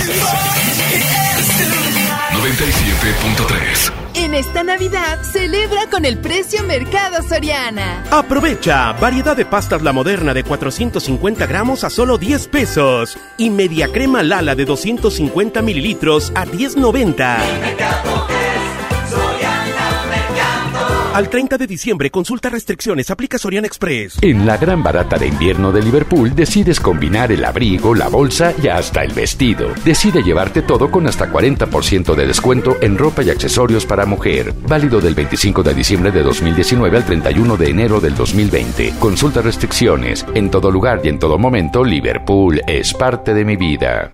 97.3. En esta Navidad, celebra con el precio Mercado Soriana. Aprovecha variedad de pastas La Moderna de 450 gramos a solo 10 pesos y media crema Lala de 250 mililitros a 10.90. Al 30 de diciembre, consulta restricciones, aplica Soriana Express. En la gran barata de invierno de Liverpool decides combinar el abrigo, la bolsa y hasta el vestido. Decide llevarte todo con hasta 40% de descuento en ropa y accesorios para mujer. Válido del 25 de diciembre de 2019 al 31 de enero del 2020. Consulta restricciones. En todo lugar y en todo momento, Liverpool es parte de mi vida.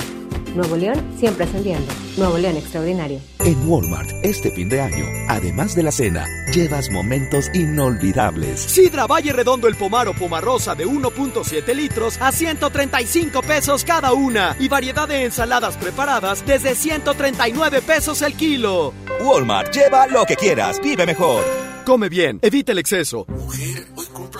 Nuevo León siempre ascendiendo. Nuevo León Extraordinario. En Walmart, este fin de año, además de la cena, llevas momentos inolvidables. Sidra Valle Redondo el Pomaro Pomarosa de 1.7 litros a 135 pesos cada una y variedad de ensaladas preparadas desde 139 pesos el kilo. Walmart, lleva lo que quieras, vive mejor. Come bien, evita el exceso. Mujer,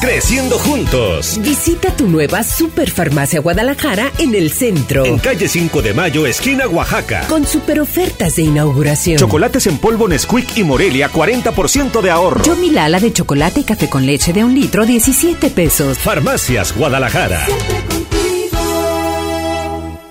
Creciendo juntos. Visita tu nueva Superfarmacia Guadalajara en el centro. En calle 5 de Mayo, esquina Oaxaca. Con super ofertas de inauguración. Chocolates en polvo Nesquik y Morelia, 40% de ahorro. Yo mi Lala de chocolate y café con leche de un litro, 17 pesos. Farmacias Guadalajara.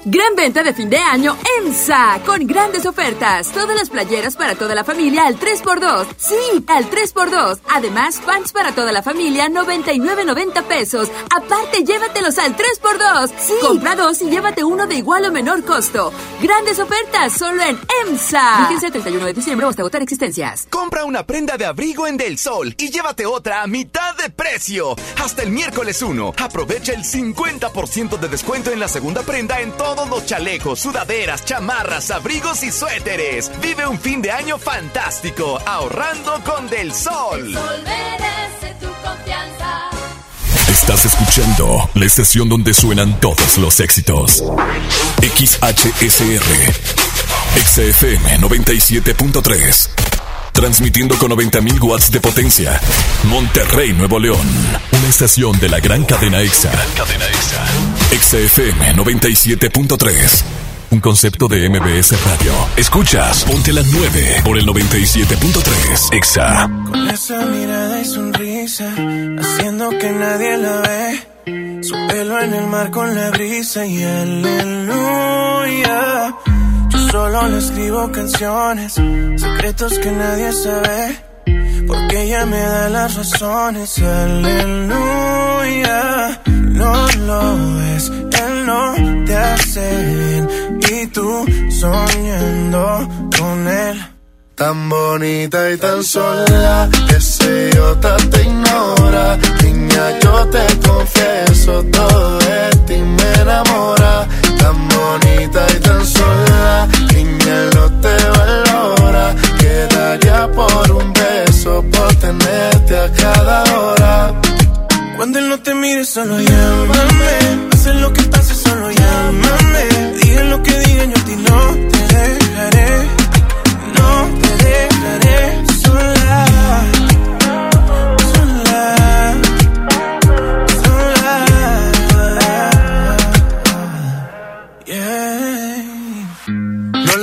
Gran venta de fin de año EMSA, con grandes ofertas. Todas las playeras para toda la familia al 3x2. Sí, al 3x2. Además, pants para toda la familia, 99.90 pesos. Aparte, llévatelos al 3x2. Sí, compra dos y llévate uno de igual o menor costo. Grandes ofertas solo en EMSA. Fíjense el 31 de diciembre hasta agotar existencias. Compra una prenda de abrigo en Del Sol y llévate otra a mitad de precio. Hasta el miércoles 1. Aprovecha el 50% de descuento en la segunda prenda en todo todos los chalecos, sudaderas, chamarras, abrigos y suéteres. Vive un fin de año fantástico, ahorrando con Del Sol. El sol merece tu confianza. Estás escuchando la estación donde suenan todos los éxitos. XHSR. XFM 97.3. Transmitiendo con 90.000 watts de potencia. Monterrey, Nuevo León. Una estación de la gran cadena EXA. cadena EXA. EXA FM 97.3. Un concepto de MBS Radio. Escuchas, ponte la 9 por el 97.3. EXA. Con esa mirada y sonrisa, haciendo que nadie la ve. Su pelo en el mar con la brisa y aleluya. Solo le escribo canciones, secretos que nadie sabe. Porque ella me da las razones, aleluya. No lo ves, él no te hace bien. Y tú soñando con él. Tan bonita y tan sola, ese idiota te ignora. Niña, yo te confieso, todo de ti me enamora. Tan bonita y tan sola, niña, no te valora. Quedaría por un beso, por tenerte a cada hora. Cuando él no te mire, solo llámame. Pase lo que pase, solo llámame. Digan lo que digan, yo a ti no te dejaré. No te dejaré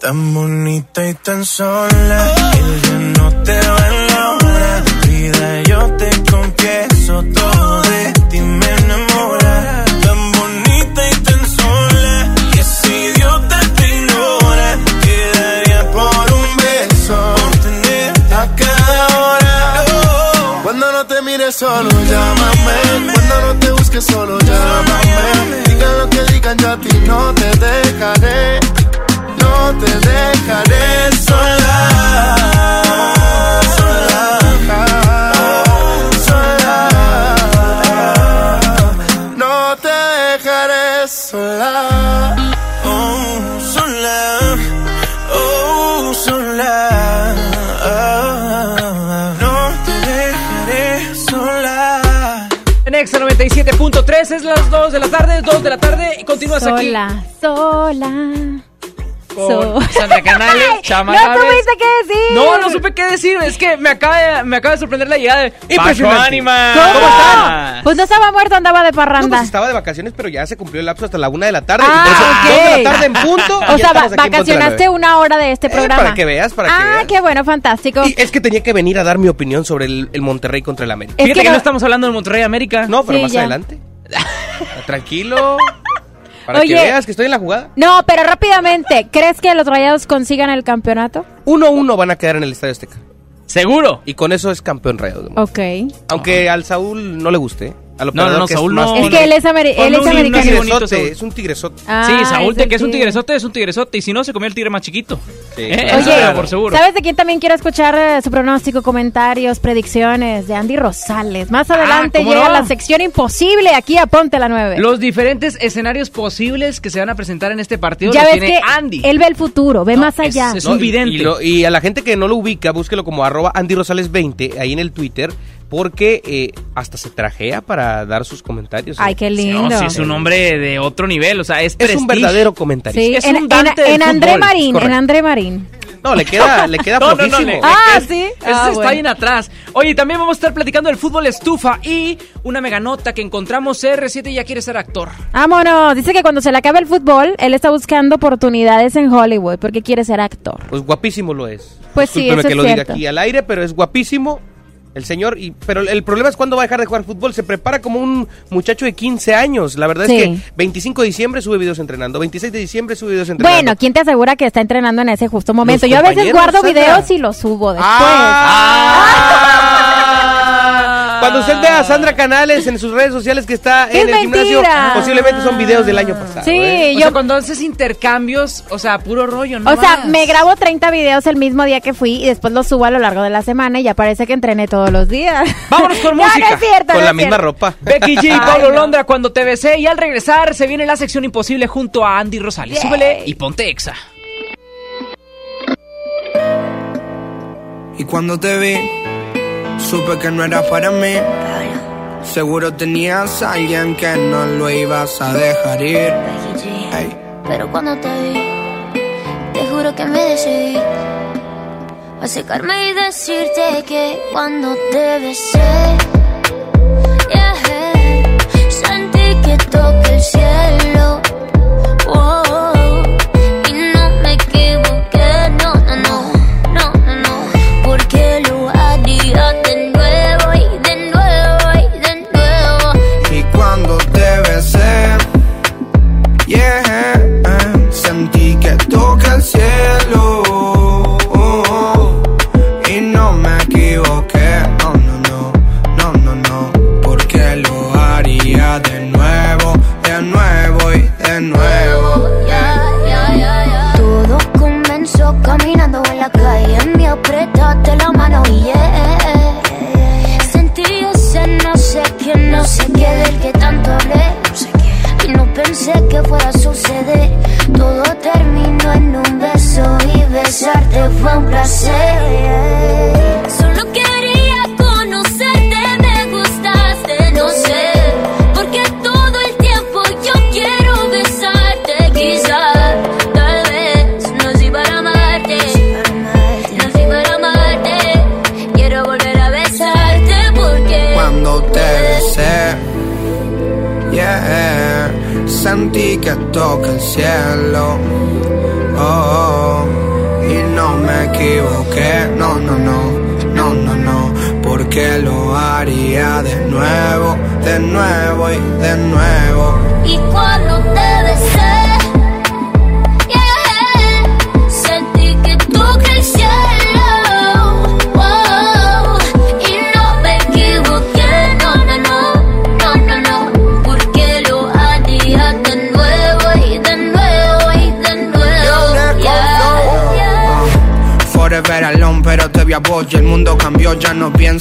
Tan bonita y tan sola, ella no te valora. Vida, yo te confieso, todo de ti me enamora. Tan bonita y tan sola, y ese idiota te ignora. Quedaría por un beso, tenerte a cada hora. Cuando no te mires solo llámame Cuando no te busques solo llámame Digan lo que digan yo a ti no te dejaré No te dejaré sola Sola No te dejaré sola Oh, sola, oh, sola. No te dejaré sola. En Exa 97.3 es las 2 de la tarde, 2 de la tarde y continúas aquí. Sola, sola. Con So- Sandra Canales, Chama No tuviste qué decir. No, no supe qué decir. Es que me acaba de, me acaba de sorprender la llegada de Paco Impresionante. Ánima. ¿Cómo? están? Pues no estaba muerto, andaba de No, parranda. pues estaba de vacaciones, pero ya se cumplió el lapso hasta la una de la tarde. Ah, y por eso, ok. dos de la tarde en punto. y o ya sea, va- estamos aquí en Ponte la vacacionaste Nueve. una hora de este Eh, programa. para que veas, para que ah, veas. qué bueno, fantástico. Y es que tenía que venir a dar mi opinión sobre el, el Monterrey contra el América. Es Fíjate que que no no- estamos hablando de Monterrey América. No, pero Sí, más ya. adelante. Tranquilo. Para Oye. que veas que estoy en la jugada. No, pero rápidamente, ¿crees que los rayados consigan el campeonato? 1-1 van a quedar en el Estadio Azteca. Seguro. Y con eso es campeón Rayados. Ok. Aunque al Saúl no le guste. Al No, no, operador no, que Saúl más- no. Es que él es, ameri- él es un americano. así bonito, tigresote, Saúl. es un tigresote. Ah, sí, Saúl, es de el que es un tigre. tigresote, es un tigresote. Y si no, se comió el tigre más chiquito. Sí, Eh, claro. Oye, por seguro. ¿sabes de quién también quiero escuchar eh, su pronóstico, comentarios, predicciones? De Andy Rosales. Más adelante Ah, ¿cómo llega no? la sección imposible aquí a Ponte la 9. Los diferentes escenarios posibles que se van a presentar en este partido ya los ves tiene que Andy. él ve el futuro, ve No, más allá. es- es un y- vidente. Y, lo- y a la gente que no lo ubica, búsquelo como arroba Andy Rosales 20 ahí en el Twitter. Porque eh, hasta se trajea para dar sus comentarios. Ay, qué lindo. No, sí, es un hombre de otro nivel, o sea, es Es un verdadero comentarista. Sí, Es en, un Dante en André fútbol, Marín, en. André Marín. No, le queda, le queda No, no, no, flojísimo. le- Ah, ¿sí? ese Ah, está bueno. bien atrás. Oye, también vamos a estar platicando del fútbol estufa y una mega nota que encontramos. R7 ya quiere ser actor. Vámonos. Dice que cuando se le acabe el fútbol, él está buscando oportunidades en Hollywood porque quiere ser actor. Pues guapísimo lo es. Pues sí, eso que es lo cierto. diga aquí al aire, pero es guapísimo el señor. Y, pero el problema es cuando va a dejar de jugar fútbol. Se prepara como un muchacho de 15 años. La verdad Sí. es que 25 de diciembre sube videos entrenando, 26 de diciembre sube videos entrenando. Bueno, ¿quién te asegura que está entrenando en ese justo momento? Los Yo a veces guardo videos y los subo después. Ah. Cuando usted ve a Sandra Canales en sus redes sociales que está en el gimnasio, posiblemente son videos del año pasado. Sí, ¿eh? O yo sea, cuando haces intercambios, o sea, puro rollo, ¿no? O sea, más. me grabo 30 videos el mismo día que fui y después los subo a lo largo de la semana y ya parece que entrené todos los días. Vámonos con música. no es cierto, Con no la es misma cierto. ropa. Becky G, Ay, Pablo no. Londra, cuando te besé. Y al regresar se viene la sección imposible junto a Andy Rosales. Súbele y ponte exa. Y cuando te vi, supe que no era para mí. Seguro tenías a alguien que no lo ibas a dejar ir. Pero cuando te vi, te juro que me decidí a acercarme y decirte que cuando te besé,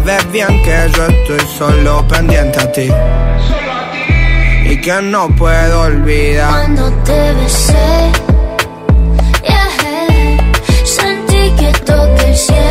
Sabes bien que yo estoy solo pendiente a ti. Y que no puedo olvidar. Cuando te besé, yeah, sentí que toqué el cielo.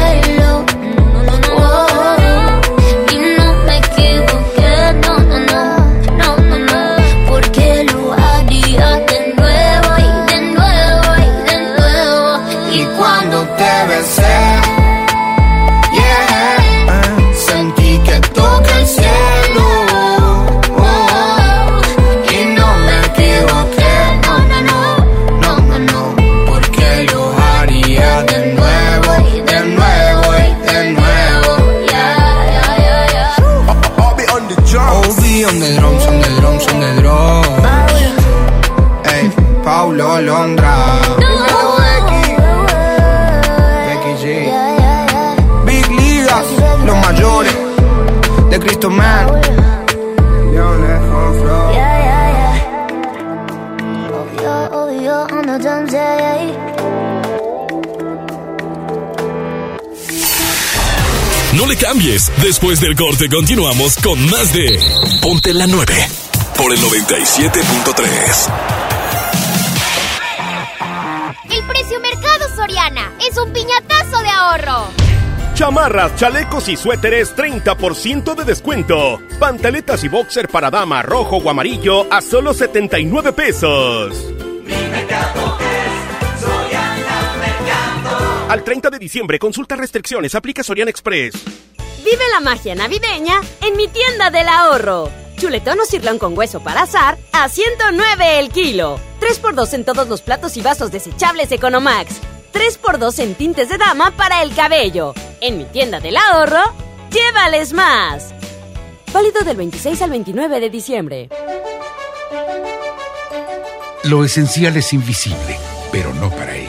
Después del corte continuamos con más de Ponte la 9 por el 97.3. El precio mercado Soriana es un piñatazo de ahorro. Chamarras, chalecos y suéteres 30% de descuento. Pantaletas y boxer para dama rojo o amarillo a solo 79 pesos. Al 30 de diciembre, consulta restricciones, aplica Sorian Express. Vive la magia navideña en mi tienda del ahorro. Chuletón o cirlón con hueso para azar a 109 el kilo. 3x2 en todos los platos y vasos desechables Economax. 3x2 en tintes de dama para el cabello. En mi tienda del ahorro, llévales más. Válido del 26 al 29 de diciembre. Lo esencial es invisible, pero no para ellos.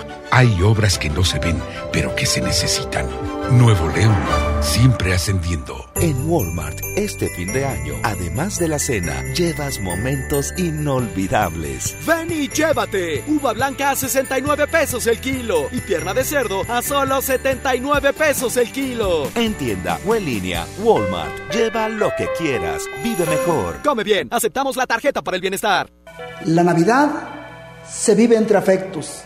Hay obras que no se ven, pero que se necesitan. Nuevo León, siempre ascendiendo. En Walmart, este fin de año, además de la cena, llevas momentos inolvidables. Ven y llévate. Uva blanca a 69 pesos el kilo. Y pierna de cerdo a solo 79 pesos el kilo. En tienda o en línea, Walmart. Lleva lo que quieras. Vive mejor. Come bien. Aceptamos la tarjeta para el bienestar. La Navidad se vive entre afectos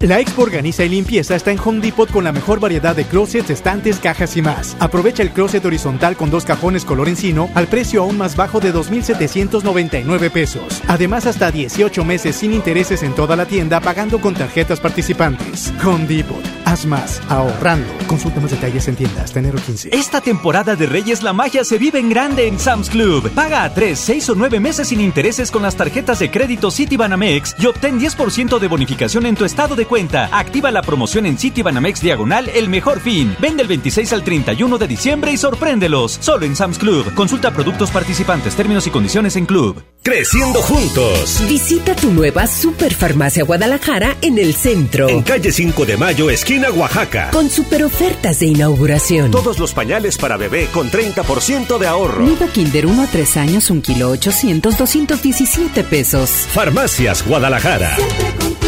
La Expo Organiza y Limpieza está en Home Depot con la mejor variedad de closets, estantes, cajas y más. Aprovecha el closet horizontal con dos cajones color encino al precio aún más bajo de 2.799 pesos. Además, hasta 18 meses sin intereses en toda la tienda pagando con tarjetas participantes. Home Depot. Haz más, ahorrando. Consulta más detalles en tienda hasta enero 15. Esta temporada de Reyes la magia se vive en grande en Sam's Club. Paga a 3, 6 o 9 meses sin intereses con las tarjetas de crédito Citibanamex y obtén 10% de bonificación en tu estado de cuenta. Activa la promoción en Citibanamex Diagonal El Mejor Fin. Vende el 26 al 31 de diciembre y sorpréndelos. Solo en Sam's Club. Consulta productos participantes, términos y condiciones en Club. Creciendo juntos. Visita tu nueva Superfarmacia Guadalajara en el centro. En calle 5 de Mayo, esquina Oaxaca. Con super ofertas de inauguración. Todos los pañales para bebé con 30% de ahorro. Nido Kinder 1 a 3 años, 1 kilo 800, 217 pesos. Farmacias Guadalajara. Gran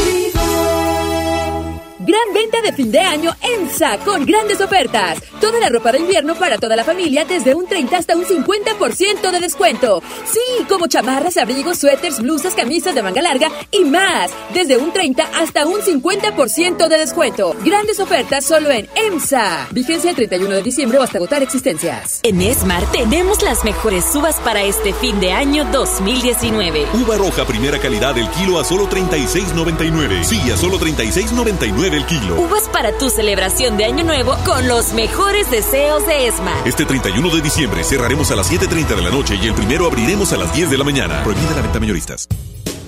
venta de fin de año EMSA con grandes ofertas. Toda la ropa de invierno para toda la familia desde un 30 hasta un 50% de descuento. Sí, como chamarras, abrigos, suéteres, blusas, camisas de manga larga y más. Desde un 30 hasta un 50% de descuento. Grandes ofertas solo en EMSA. Vigencia el 31 de diciembre o hasta agotar existencias. En Esmar tenemos las mejores uvas para este fin de año 2019. Uva roja primera calidad el kilo a solo 36.99. Sí, a solo 36.99 el kilo. Uvas para tu celebración de Año Nuevo con los mejores deseos de Esmar. Este 31 de diciembre cerraremos a las 7.30 de la noche y el primero abriremos a las 10 de la mañana. Prohibida la venta mayoristas.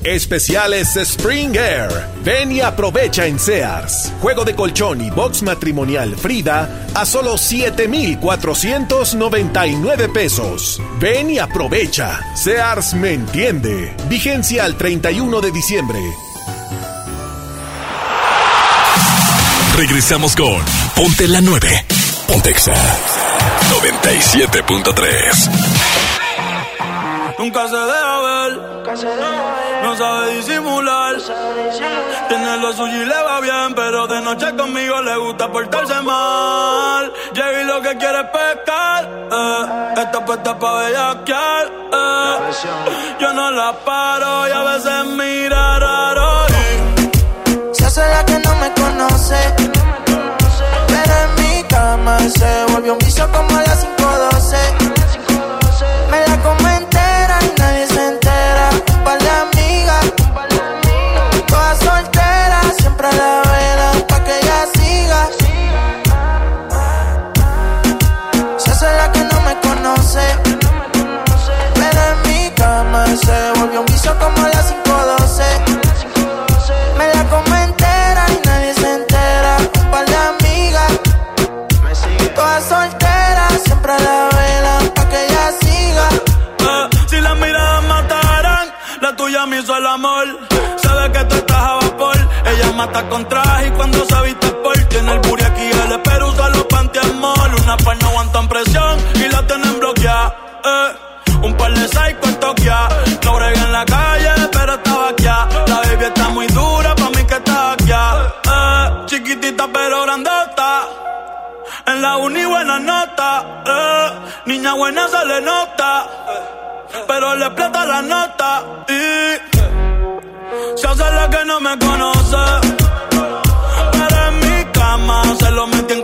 Especiales Spring Air. Ven y aprovecha en Sears. Juego de colchón y box matrimonial Frida a solo 7,499 pesos. Ven y aprovecha. Sears me entiende. Vigencia al 31 de diciembre. Regresamos con Ponte la 9. Pontexa 97.3. Nunca se deja ver, no sabe disimular. Tiene lo suyo y le va bien, pero de noche conmigo le gusta portarse mal. Llega y lo que quiere es pescar, eh. Está puesta pa' bellaquear, eh. Yo no la paro y a veces mira raro. Conoce. Pero en mi cama se volvió un vicio como a las 5.12. Me la hizo el amor. Sabe que tú estás a vapor. Ella mata con traje y cuando se viste por tiene el booty aquí el espero usa los pantiamol. Una par no aguantan presión y la tienen bloqueada. Eh. Un par de psycho en Tokio. No brega en la calle, pero estaba aquí. La baby está muy dura, pa' mí que está aquí. Eh. Chiquitita pero grandota. En la uni buena nota. Eh. Niña buena se le nota. Pero le explota la nota. Y se hace la que no me conoce. Pero en mi cama se lo metí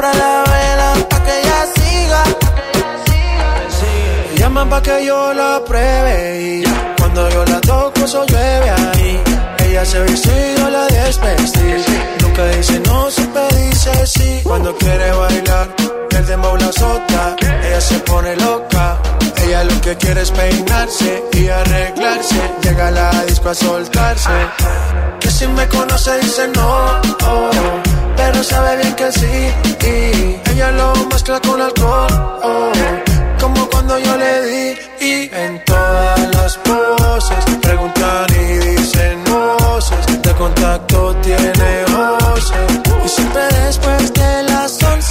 siempre la velan pa' que ella siga. Me llaman pa' que yo la pruebe y cuando yo la toco eso llueve ahí. Ella se viste y yo la desvestí. Nunca dice no, siempre dice sí. Cuando quiere bailar, el dembow la azota. Ella se pone loca. Ella lo que quiere es peinarse y arreglarse. Llega a la disco a soltarse. Que si me conoce dice no, oh, pero sabe bien que sí. Y ella lo mezcla con alcohol, oh, como cuando yo le di. Y en todas las poses preguntan y dicen voces. De contacto tiene voces. Y siempre después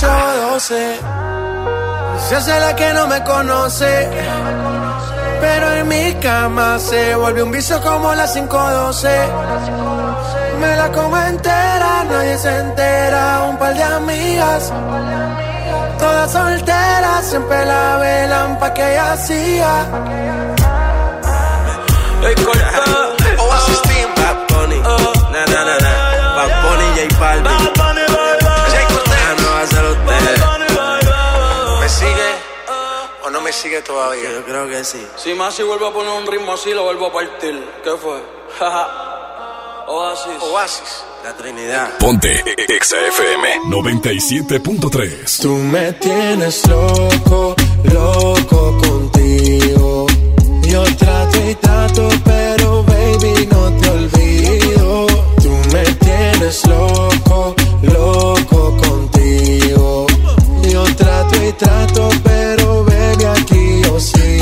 de las 11 o 12. Se hace la que no me conoce. Pero en mi cama se vuelve un vicio como las 512. Me la como entera, nadie se entera. Un par de amigas, todas solteras, siempre la velan pa' que ella siga. Sigue todavía? Yo creo que sí. Si Masi vuelve a poner un ritmo así, lo vuelvo a partir. ¿Qué fue? Oasis. Oasis. La Trinidad. Ponte Exa FM 97.3. Tú me tienes loco, loco contigo. Yo trato y trato, pero baby no te olvido. Tú me tienes loco, loco contigo.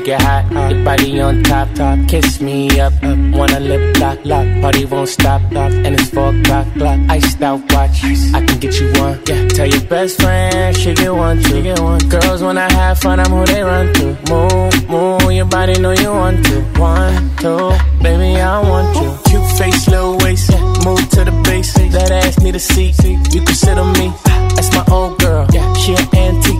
make it hot, your body on top, top. Kiss me up, up. wanna lip lock, lock. Party won't stop, stop. And it's four o'clock, clock. Iced out watch, I can get you one. Yeah, tell your best friend she get one, she get one. Girls when I have fun, I'm who they run to. Move, move, your body know you want to. One, two, baby I want you. Cute face, little waist, yeah. move to the base. That ass need a seat, you can sit on me. Ah. That's my old girl, yeah, she an antique.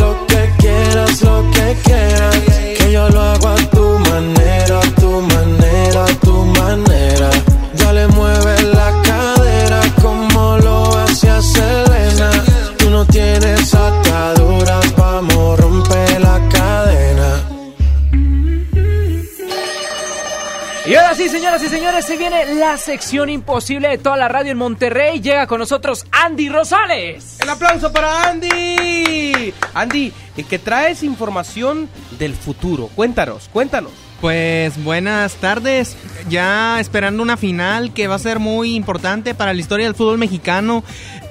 pides sí, señoras y señores, se viene la sección imposible de toda la radio en Monterrey. Llega con nosotros Andy Rosales. El aplauso para Andy. Andy, que traes información del futuro. Cuéntanos, cuéntanos. Pues buenas tardes, ya esperando una final que va a ser muy importante para la historia del fútbol mexicano.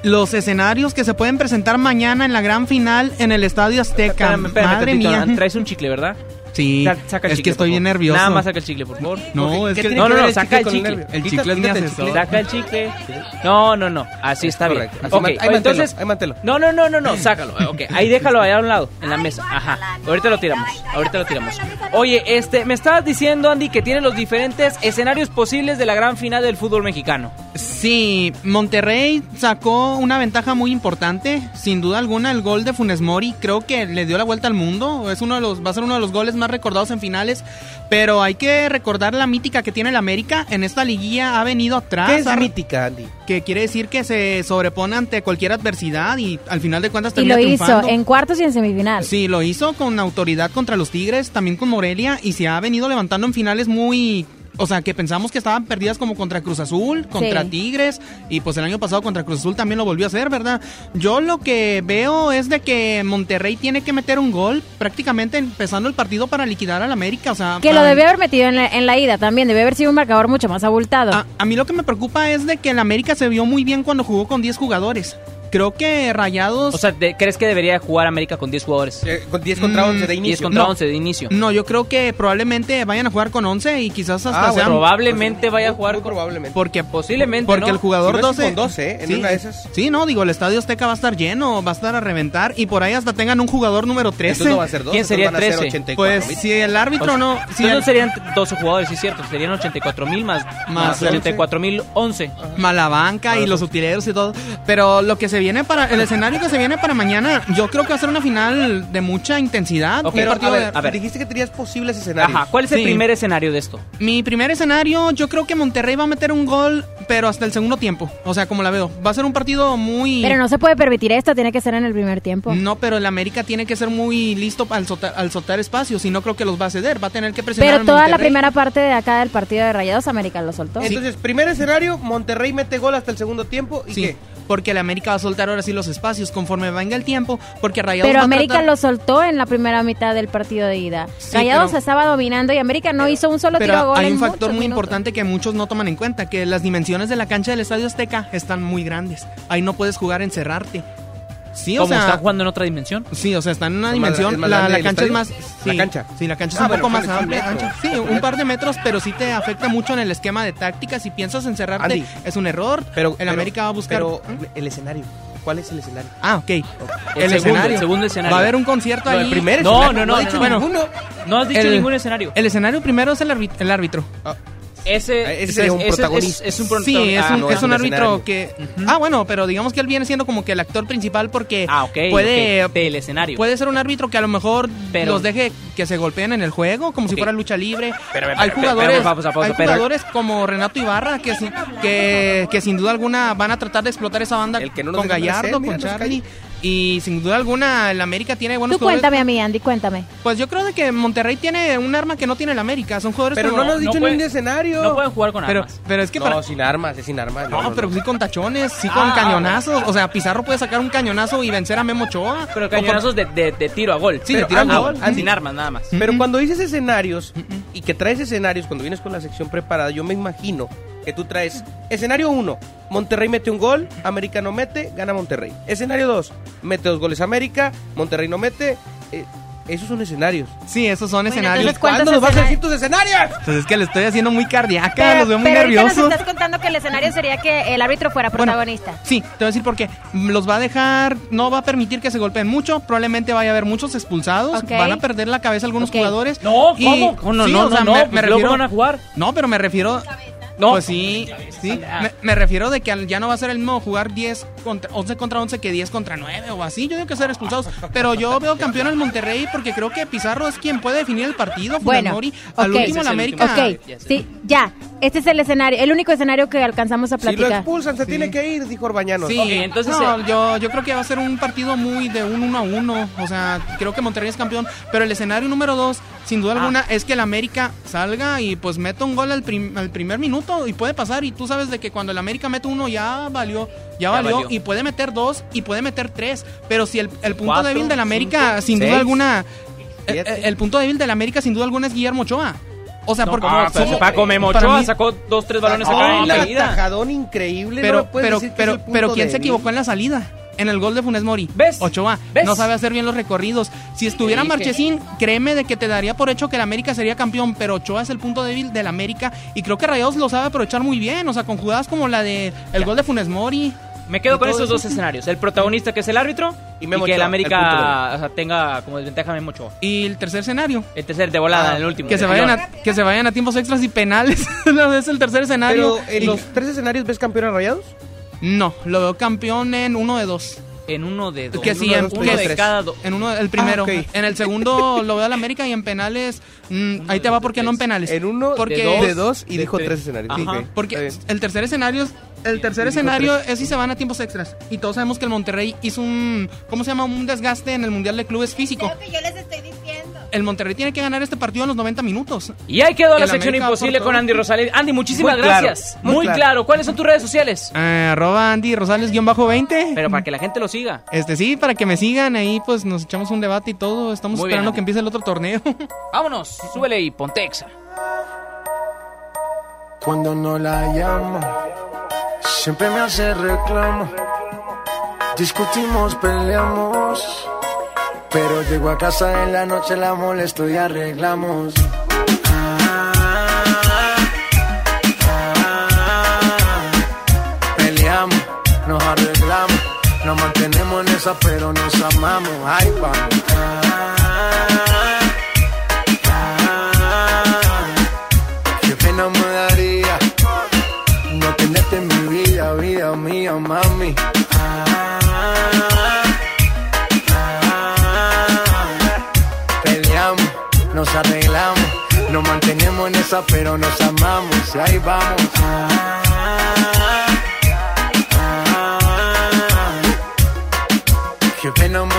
Los escenarios que se pueden presentar mañana en la gran final en el Estadio Azteca. Espérame, espérame Madre tantito, mía. Traes un chicle, ¿verdad? Sí, Sa- saca el es chicle, que estoy bien nervioso. Nada más saca el chicle, por favor. No, es ¿Qué que- no, no, saca chicle el chicle. El chicle es mi asesor. Saca el chicle. No, no, no. Así está bien. Correcto. Así Ok, man- ahí mantelo, entonces. ahí mantelo. No, no, no, no, no. Sácalo. Ok, ahí déjalo allá a un lado, en la mesa. Ajá. Ahorita lo tiramos. Ahorita lo tiramos. Oye, este, me estabas diciendo, Andy, que tiene los diferentes escenarios posibles de la gran final del fútbol mexicano. Sí, Monterrey sacó una ventaja muy importante, sin duda alguna el gol de Funes Mori creo que le dio la vuelta al mundo, es uno de los va a ser uno de los goles más recordados en finales, pero hay que recordar la mítica que tiene el América en esta liguilla ha venido atrás. ¿Qué es mítica, Andy? Que quiere decir que se sobrepone ante cualquier adversidad y al final de cuentas Y termina lo hizo en cuartos y en semifinal. Sí, lo hizo con autoridad contra los Tigres, también con Morelia y se ha venido levantando en finales muy... O sea, que pensamos que estaban perdidas como contra Cruz Azul, contra Sí. Tigres y pues el año pasado contra Cruz Azul también lo volvió a hacer, ¿verdad? Yo lo que veo es de que Monterrey tiene que meter un gol prácticamente empezando el partido para liquidar al América, o sea... Que lo debió haber metido en la, en la ida también, debió haber sido un marcador mucho más abultado. a, a mí lo que me preocupa es de que el América se vio muy bien cuando jugó con 10 jugadores. Creo que Rayados... O sea, de- ¿crees que debería jugar América con 10 jugadores? con 10 contra 11 de 10 inicio. contra No. 11 de inicio. No, yo creo que probablemente vayan a jugar con 11 y quizás hasta Ah, bueno, sean... probablemente vaya a jugar con... probablemente. Porque posiblemente, Porque ¿no? el jugador Si no es 12... con 12, ¿eh? En una de esas. Sí, no, digo, el Estadio Azteca va a estar lleno, va a estar a reventar y por ahí hasta tengan un jugador número 13. Entonces no va a ser 12, ¿Quién sería entonces van a ser 13? 84 Pues mil. si el árbitro O sea, no... Si entonces el- no serían 12 jugadores, sí es cierto. Serían 84 mil más, Más más 84 mil 11. Malabanca y los utileros y todo. Pero lo que se viene para. El escenario que se viene para mañana, yo creo que va a ser una final de mucha intensidad. Ok, un pero, partido a ver, de- a ver. Dijiste que tenías posibles escenarios. Ajá, ¿cuál es el Sí. primer escenario de esto? Mi primer escenario, yo creo que Monterrey va a meter un gol, pero hasta el segundo tiempo. O sea, como la veo. Va a ser un partido muy. Pero no se puede permitir esto, tiene que ser en el primer tiempo. No, pero el América tiene que ser muy listo al soltar, al soltar espacios. Y no creo que los va a ceder. Va a tener que presionar. Pero al toda la primera parte de acá del partido de Rayados, América lo soltó. Entonces, primer escenario, Monterrey mete gol hasta el segundo tiempo. ¿Y Sí, qué? Porque el América va a soltar ahora sí los espacios conforme venga el tiempo. Porque Rayados Pero va América tratar- lo soltó en la primera mitad del partido de ida. Sí, Rayados pero- estaba dominando y América no hizo un solo tiro a gol hay un factor muy minutos. importante que muchos no toman en cuenta, que las dimensiones de la cancha del Estadio Azteca están muy grandes. Ahí no puedes jugar encerrarte. Sí, o ¿Cómo sea, están jugando en otra dimensión? Sí, o sea, está en una ¿Es más- dimensión, es más la, grande la el cancha es estadio? más... La sí, cancha. Sí, la cancha es Ah, un bueno, poco más amplia. ancha. Sí, un par de metros, pero sí te afecta mucho en el esquema de táctica. Si piensas encerrarte, Andy, es un error. Pero, el América va a buscar... Pero el escenario. ¿Cuál es el escenario? Ah, ok. El, segundo, escenario. el segundo escenario. Va a haber un concierto No, ahí. el primer No, escenario. no, no, no, no. ninguno. No has dicho El- ningún escenario. El escenario primero es el, árbitro. Ese, Ese sería un protagonista. Es, es un Sí, protagonista. es Ah, un, no, es un árbitro escenario. que... Ah, bueno, pero digamos que él viene siendo como que el actor principal porque Ah, ok. puede... Del escenario. Puede ser un árbitro que a lo mejor Pero- los deje que se golpeen en el juego, como si fuera lucha libre. Pero, pero, hay pero, jugadores, pero, pausa, pausa, hay pero- jugadores como Renato Ibarra que, sin- que, que sin duda alguna van a tratar de explotar esa banda El que no con Gallardo, con Charlie. Y sin duda alguna el América tiene buenos Tú jugadores. cuéntame a mí, Andy, cuéntame. Pues yo creo de que Monterrey tiene un arma que no tiene el América. Son jugadores Pero como- no nos has dicho puede- ningún escenario. No pueden jugar con pero, armas. pero es que No, para... sin armas, es sin armas. No, pero sí con tachones, sí con Ah, cañonazos. O sea, Pizarro puede sacar un cañonazo y vencer a Memo Ochoa. Pero O con- cañonazos de, de, de tiro a gol. Sí, Pero, de tiro a Andy, gol. Andy, Sin armas, nada más. Pero cuando dices escenarios y que traes escenarios, cuando vienes con la sección preparada, yo me imagino que tú traes escenario 1, Monterrey mete un gol, América no mete, gana Monterrey. Escenario 2, mete dos goles América, Monterrey no mete. eh, esos son escenarios. Sí, esos son Bueno, escenarios. entonces, ¿cuántos ¿Cuándo nos vas a decir tus escenarios? Pues es que le estoy haciendo muy cardíaca, Pero, los veo muy pero nerviosos. nos estás contando que el escenario sería que el árbitro fuera Bueno, protagonista. Sí, te voy a decir por qué. Los va a dejar, no va a permitir que se golpeen mucho. Probablemente vaya a haber muchos expulsados. Van a perder la cabeza algunos jugadores. No, Y- ¿cómo? Oh, no, sí, no, o sea, no, me, no, me pues refiero. van a jugar. No, pero me refiero. No. Pues sí, sí. Me, me refiero de que ya no va a ser el mismo jugar 10 contra 11 contra 11 que 10 contra 9 o así. Yo digo que ser expulsados. Pero yo veo campeón al Monterrey porque creo que Pizarro es quien puede definir el partido. Bueno, Mori. al último el América. Ok, sí, ya. Este es el escenario, el único escenario que alcanzamos a Si lo platicar. expulsan, se tiene que ir, dijo Orbañanos. Sí, entonces, no, eh, yo, yo creo que va a ser un partido muy de un 1 a 1. O sea, creo que Monterrey es campeón. Pero el escenario número 2 sin duda alguna, es que el América salga y pues meta un gol al, prim- al primer minuto y puede pasar. Y tú sabes de que cuando el América mete uno ya valió, ya, valió, valió. y puede meter dos y puede meter tres. Pero si el, el punto Cuatro, débil del América, cinco, sin seis, duda alguna, el, siete. el punto débil del América, sin duda alguna, es Guillermo Ochoa. O sea, No, porque somos- Paco Memo para Ochoa mí- sacó dos, tres balones Oh, acá en un la ida. atajadón increíble. pero, no pero, pero, es el punto pero ¿quién se equivocó en la salida? En el gol de Funes Mori. ¿Ves? Ochoa. ¿Ves? No sabe hacer bien los recorridos. Si estuviera. Marchesín, créeme de que te daría por hecho que el América sería campeón, pero Ochoa es el punto débil del América y creo que Rayados lo sabe aprovechar muy bien. O sea, con jugadas como la de el gol de Funes Mori. Me quedo con esos eso. dos escenarios. El protagonista que es el árbitro y, Memo que el Ochoa, América el o sea, tenga como desventaja a Memo Ochoa. Y el tercer escenario. El tercer de volada, Ah, el último. Que se, vayan a, que se vayan a tiempos extras y penales. es el tercer escenario. Pero en Y- los tres escenarios ves campeón a Rayados. No, lo veo campeón en uno de dos. En uno de dos. Que sí, uno de en, dos, que uno de cada do- en uno, el primero. Ah. En el segundo lo veo al América y en penales, mm, ahí te va porque no en penales. En uno Porque- de dos, de dos y de dijo tres. tres escenarios. Ajá. Porque el tercer escenario, es- el tercer escenario es si se van a tiempos extras. Y todos sabemos que el Monterrey hizo un, ¿cómo se llama? Un desgaste en el Mundial de Clubes físico. que yo les estoy diciendo. El Monterrey tiene que ganar este partido en los 90 minutos. Y ahí quedó la sección América imposible con Andy Rosales. Andy, muchísimas Muy claro, gracias. muy Muy, claro. claro. ¿Cuáles son tus redes sociales? Eh, arroba Andy Rosales guion bajo 20. Pero para que la gente lo siga. Este sí, para que me sigan ahí, pues nos echamos un debate y todo. Estamos Muy esperando que empiece el otro torneo. Vámonos, súbele y ponte exa. Cuando no la llamo, siempre me hace reclamo. Discutimos, peleamos. Pero llego a casa en la noche, la molesto y arreglamos. Peleamos, nos arreglamos. Nos mantenemos en esa, pero nos amamos. Ay, vamos. Pena me daría no tenerte en mi vida, vida mía, mami. Nos arreglamos, nos mantenemos en esa, pero nos amamos. Y ahí vamos. Qué pena me daría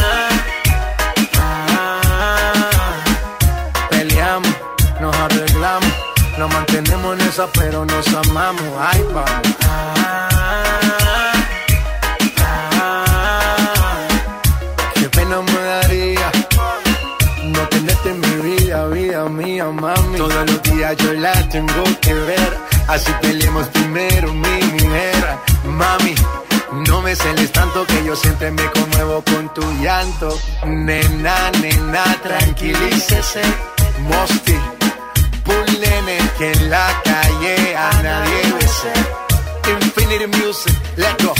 Pero nos amamos. Ay, vamos. Me daría no tenerte en mi vida, vida mía, mami. Todos los días yo la tengo que ver, así peleemos primero, mi mujer, mami. No me celes tanto que yo siempre me conmuevo con tu llanto. Nena, nena, tranquilícese. Mosti, Bull nene, en la calle a nadie bese. Infinity Music, let's go.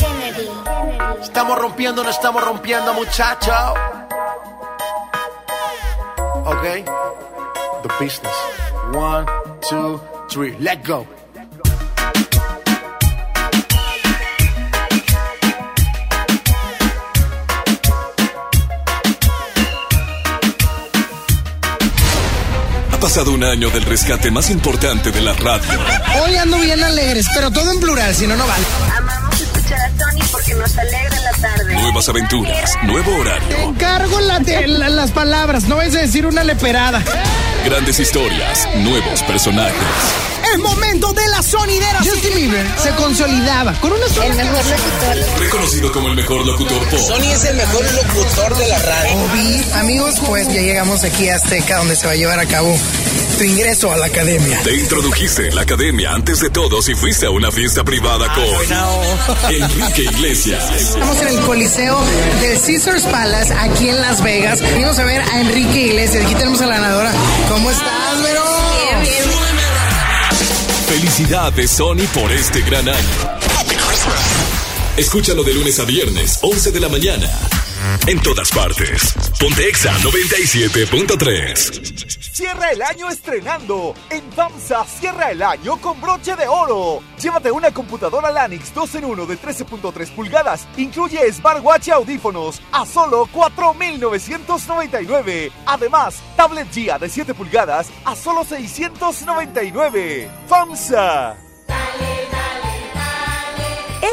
Estamos rompiendo, no estamos rompiendo, muchacho. Ok, the business. One, two, three, let's go. Pasado un año del rescate más importante de la radio. Hoy ando bien alegres, pero todo en plural, si no, no vale. Amamos escuchar a Tony porque nos alegra la tarde. Nuevas aventuras, nuevo horario, Encargo la de- la- las palabras, no es decir una leperada. Grandes historias, nuevos personajes. Es momento de la sonidera. Justin Bieber se consolidaba con una sola El mejor locutor. Reconocido como el mejor locutor pop. es el mejor locutor de la radio. Obi, amigos, pues ya llegamos aquí a Azteca, donde se va a llevar a cabo tu ingreso a la academia. Te introdujiste en la academia antes de todos y fuiste a una fiesta privada con Enrique Iglesias. Estamos en el Coliseo del Caesars Palace, aquí en Las Vegas. Venimos a ver a Enrique Iglesias. Aquí tenemos a la ganadora. ¿Cómo estás, Vero? Felicidades Sony por este gran año. Escúchalo de lunes a viernes, 11 de la mañana. En todas partes. Pontexa 97.3. Cierra el año estrenando. En FAMSA cierra el año con broche de oro. Llévate una computadora Lanix 2 en 1 de 13.3 pulgadas. Incluye smartwatch y audífonos a solo 4.999. Además, tablet GIA de 7 pulgadas a solo 699. FAMSA.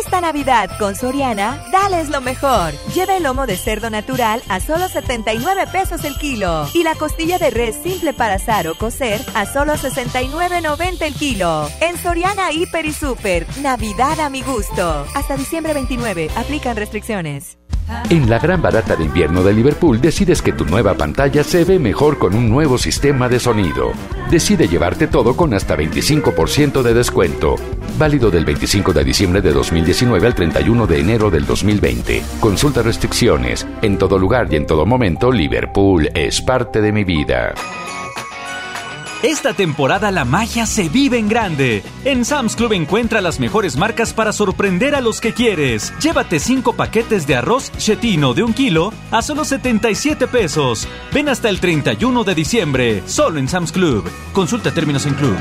Esta Navidad con Soriana, dales lo mejor. Lleva el lomo de cerdo natural a solo 79 pesos el kilo y la costilla de res simple para asar o cocer a solo 69.90 el kilo. En Soriana Hiper y Super, Navidad a mi gusto. Hasta diciembre 29, aplican restricciones. En la gran barata de invierno de Liverpool decides que tu nueva pantalla se ve mejor con un nuevo sistema de sonido. Decide llevarte todo con hasta 25% de descuento. Válido del 25 de diciembre de 2019 al 31 de enero del 2020. Consulta restricciones. En todo lugar y en todo momento, Liverpool es parte de mi vida. Esta temporada la magia se vive en grande. En Sam's Club encuentra las mejores marcas para sorprender a los que quieres. Llévate 5 paquetes de arroz chetino de un kilo a solo 77 pesos. Ven hasta el 31 de diciembre, solo en Sam's Club. Consulta términos en club.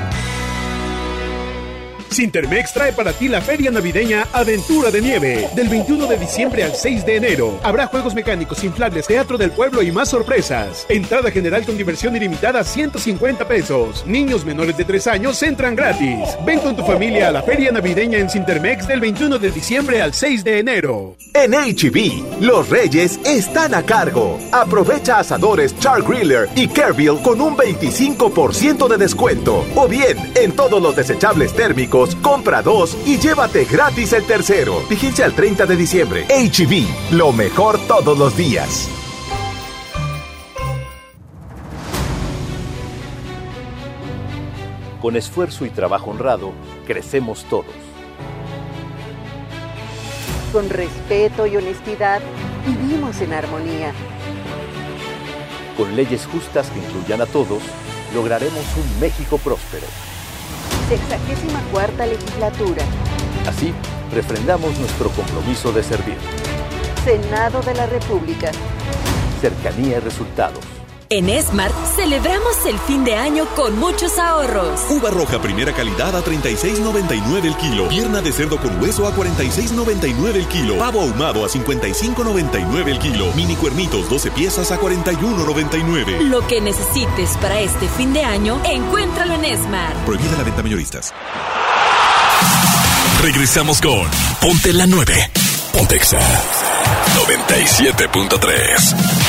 Sintermex trae para ti la feria navideña Aventura de Nieve. Del 21 de diciembre al 6 de enero. Habrá juegos mecánicos, inflables, teatro del pueblo y más sorpresas. Entrada general con diversión ilimitada 150 pesos. Niños menores de 3 años entran gratis. Ven con tu familia a la feria navideña en Sintermex del 21 de diciembre al 6 de enero. En HB, los reyes están a cargo. Aprovecha asadores Char Griller y Kerbill con un 25% de descuento. O bien, en todos los desechables térmicos compra dos y llévate gratis el tercero. Vigencia al 30 de diciembre. HB, lo mejor todos los días. Con esfuerzo y trabajo honrado, crecemos todos. Con respeto y honestidad, vivimos en armonía. Con leyes justas que incluyan a todos, lograremos un México próspero. Sexagésima cuarta legislatura. Así, refrendamos nuestro compromiso de servir. Senado de la República. Cercanía y resultados. En Smart celebramos el fin de año con muchos ahorros. Uva roja primera calidad a 36.99 el kilo. Pierna de cerdo con hueso a 46.99 el kilo. Pavo ahumado a 55.99 el kilo. Mini cuernitos 12 piezas a 41.99. Lo que necesites para este fin de año, encuéntralo en Smart. Prohibida la venta mayoristas. Regresamos con Ponte la 9. Pontexa 97.3.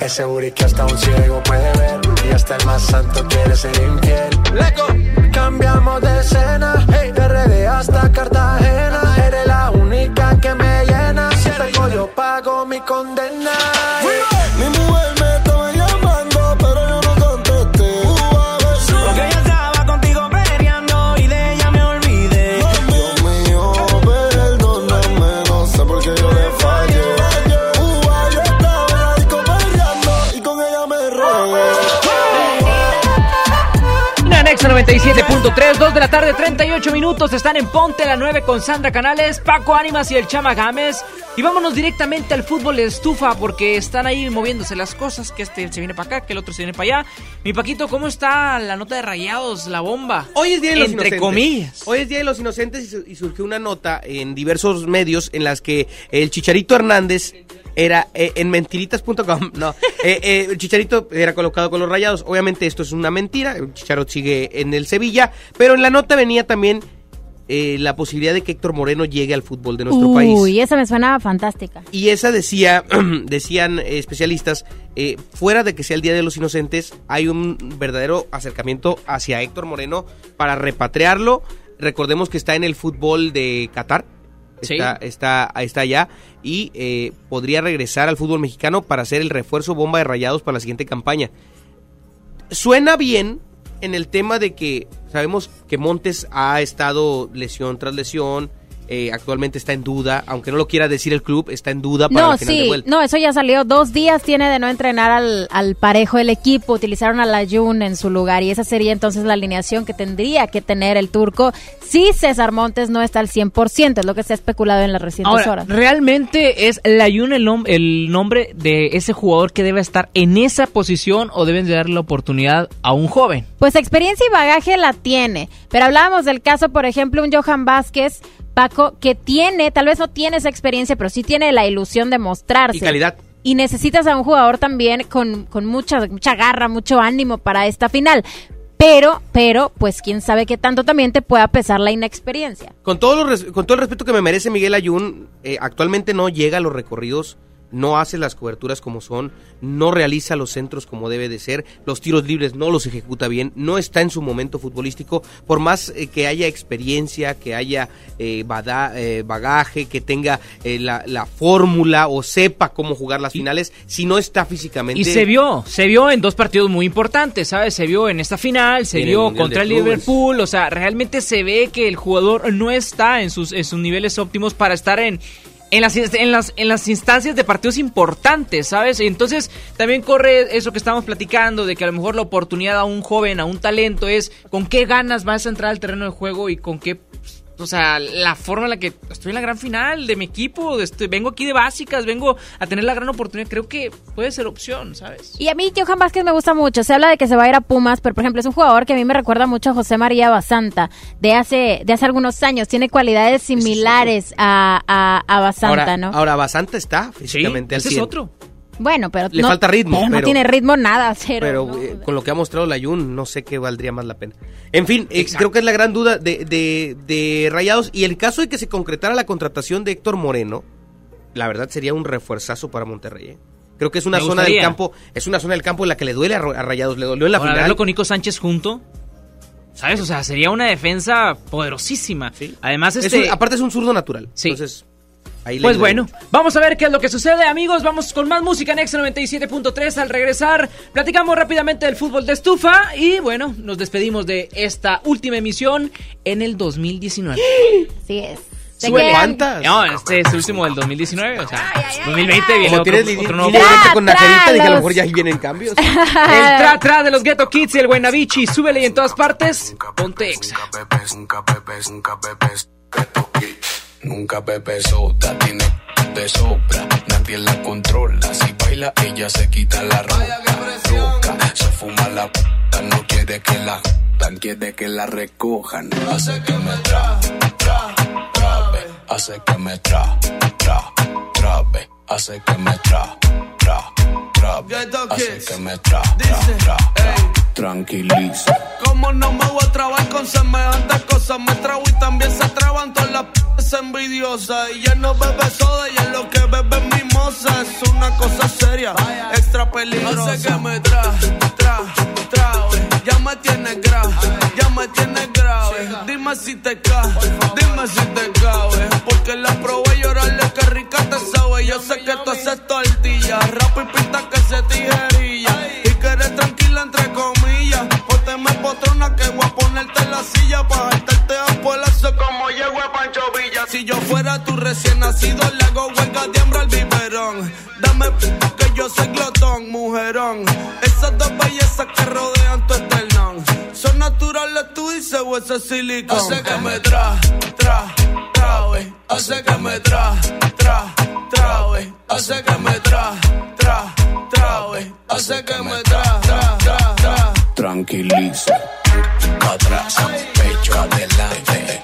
Ese booty que hasta un ciego puede ver y hasta el más santo quiere ser infiel. Leco, cambiamos de escena, hey, de RD hasta Cartagena. Eres la única que me llena. Si pego yo pago mi condena. 97.3, 2 de la tarde, 38 minutos. Están en Ponte la 9 con Sandra Canales, Paco Ánimas y el Chama Gámez. Y vámonos directamente al fútbol de estufa porque están ahí moviéndose las cosas. Que este se viene para acá, que el otro se viene para allá. Mi Paquito, ¿cómo está la nota de rayados, la bomba? Hoy es Día de los Entre Inocentes. comillas. Hoy es Día de los Inocentes y, su- y surgió una nota en diversos medios en las que el Chicharito Hernández era eh, en mentiritas.com, no, eh, eh, el Chicharito era colocado con los rayados. Obviamente esto es una mentira, el Chicharito sigue en el Sevilla, pero en la nota venía también eh, la posibilidad de que Héctor Moreno llegue al fútbol de nuestro país. Uy, esa me suena fantástica. Y esa decía, decían eh, especialistas, eh, fuera de que sea el Día de los Inocentes, hay un verdadero acercamiento hacia Héctor Moreno para repatriarlo. Recordemos que está en el fútbol de Qatar. Está, está, está allá y eh, podría regresar al fútbol mexicano para ser el refuerzo bomba de rayados para la siguiente campaña. Suena bien en el tema de que sabemos que Montes ha estado lesión tras lesión, eh, actualmente está en duda, aunque no lo quiera decir el club, está en duda para No, el final de sí, vuelta. no, eso ya salió. Dos días tiene de no entrenar al, al parejo del equipo. Utilizaron a Layun en su lugar y esa sería entonces la alineación que tendría que tener el turco si César Montes no está al 100%, es lo que se ha especulado en las recientes Ahora, horas. ¿realmente es Layun el, nom- el nombre de ese jugador que debe estar en esa posición o deben de darle la oportunidad a un joven? Pues experiencia y bagaje la tiene, pero hablábamos del caso, por ejemplo, un Johan Vázquez, Paco, que tiene, tal vez no tiene esa experiencia, pero sí tiene la ilusión de mostrarse. Y calidad. Y necesitas a un jugador también con, con mucha, mucha garra, mucho ánimo para esta final. Pero, pero, pues quién sabe qué tanto también te pueda pesar la inexperiencia. Con todo, lo res- con todo el respeto que me merece Miguel Ayun, eh, actualmente no llega a los recorridos, no hace las coberturas como son, no realiza los centros como debe de ser, los tiros libres no los ejecuta bien, no está en su momento futbolístico, por más eh, que haya experiencia, que haya eh, bada- eh, bagaje, que tenga eh, la, la fórmula o sepa cómo jugar las finales, si no está físicamente... Y se vio, se vio en dos partidos muy importantes, ¿sabes? Se vio en esta final, se el vio contra el. Liverpool, o sea, realmente se ve que el jugador no está en sus, en sus niveles óptimos para estar en, en, las, en, las, en las instancias de partidos importantes, ¿sabes? Entonces también corre eso que estamos platicando, de que a lo mejor la oportunidad a un joven, a un talento es con qué ganas vas a entrar al terreno de juego y con qué... O sea, la forma en la que estoy en la gran final de mi equipo, estoy- vengo aquí de básicas, vengo a tener la gran oportunidad, creo que puede ser opción, ¿sabes? Y a mí Johan Vázquez me gusta mucho. Se habla de que se va a ir a Pumas, pero por ejemplo es un jugador que a mí me recuerda mucho a José María Basanta de hace, de hace algunos años. Tiene cualidades similares a, a, a Basanta, ahora, ¿no? ahora Basanta está físicamente al ese es 100. otro. Bueno, pero Le no, falta ritmo, pero no tiene ritmo nada, cero. Pero ¿no? eh, con lo que ha mostrado la Jun, no sé qué valdría más la pena. En fin, eh, creo que es la gran duda de, de, de Rayados. Y el caso de que se concretara la contratación de Héctor Moreno, la verdad sería un refuerzazo para Monterrey. ¿eh? Creo que es una Me zona del campo, es una zona del campo en la que le duele a, Rayados, le dolió en la Ahora, final. verlo con Nico Sánchez junto, ¿sabes? O sea, sería una defensa poderosísima. Además, Es este... un- aparte es un zurdo natural. Sí. Entonces, ahí Pues bueno, vamos a ver qué es lo que sucede, amigos. Vamos con más música en Exa 97.3. Al regresar, platicamos rápidamente del fútbol de estufa. Y bueno, nos despedimos de esta última emisión en el 2019. Así es. ¿De ¿Cuántas? No, este es el último del 2019, o sea, 2020 viene Como otro, tienes otro nuevo con Nacerita, dije a lo mejor ya ahí vienen cambios. El tra tra de los Ghetto Kids y el Buenavichi, súbele y en todas partes, ponte exa. Nunca Pepe Sota tiene de sobra, nadie la controla. Si baila, ella se quita la ropa. Roca, se fuma la puta, no quiere que la jodan, quiere que la recojan. Hace que me tra, tra, trabe, hace que me tra, tra, trabe, hace que me tra, tra, trabe, hace que me tra, tra, tra, tra, tranquiliza. Como no me voy a trabar con semejantes cosas, me trago y también se traban todas las p envidiosas. Y ya no bebe soda, y es lo que bebe es mimosa. Es una cosa seria, extra peligrosa. Hace que me tra, tra, trabe. Ya me tienes grave, ya me tienes grave. Dime si te cae, dime si te cabe. Porque la probé y llorarle que rica te sabe. Yo sé que tú haces tortilla, rap y pinta que se tijerilla. Ponerte en la silla para jaltarte a polazo como llego a Pancho Villa. Si yo fuera tu recién nacido, le hago huelga de hambre al biberón. Dame p- que yo soy glotón, mujerón. Esas dos bellezas que rodean tu esternón. Son naturales, tú dices, o ese silicón. Hace que me tra, tra, trabe. Hace que me tra, tra, trabe. Hace que me tra, tra, trabe. Hace que me tra, tra, tra, tra. Tranquiliza, atrás, pecho adelante,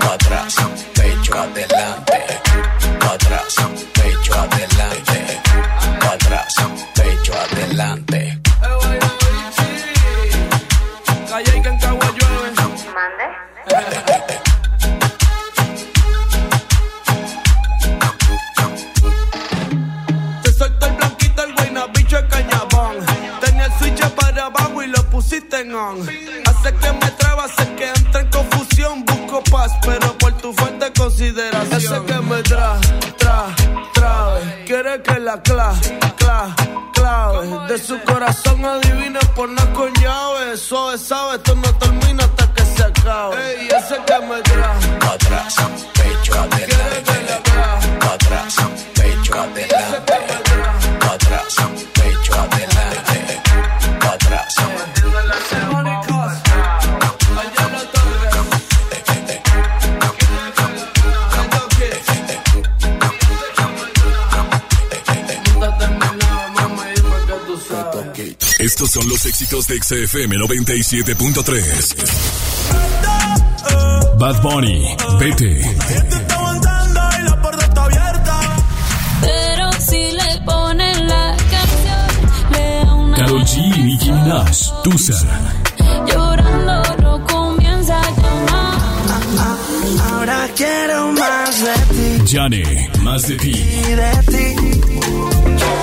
atrás, pecho adelante, atrás, pecho adelante, atrás, pecho adelante. Calle y que en Cagua llueve. Te suelto el blanquito, el guayna, bicho de cañabón. Tenía el switch para abajo y lo pusiste en on. Hace que que entre en confusión. Busco paz, pero por tu fuerte consideración. Hace que me tra, tra, trabe. Quiere que la cla, cla, clave. De su corazón adivina por nada con llave. Suave, sabe, esto no termina hasta que se acabe. Ey, hace que me tra. Atrás, pecho adelante, atrás, pecho adelante, atrás, pecho adelante, Estos son los éxitos de XFM 97.3. Bad Bunny, vete. Pero si le ponen la canción, le da una Karol G y Nicki Minaj, Tusa. llorando, no comienza a llamar. Ahora quiero más de ti. Jane, más de ti. y de ti.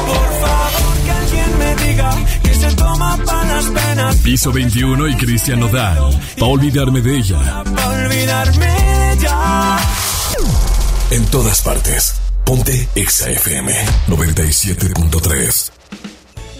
Por favor, que alguien me diga que toma para las penas. Piso 21 y Cristian Nodal. Pa' olvidarme de ella. Pa' olvidarme ya. En todas partes. Ponte XFM 97.3.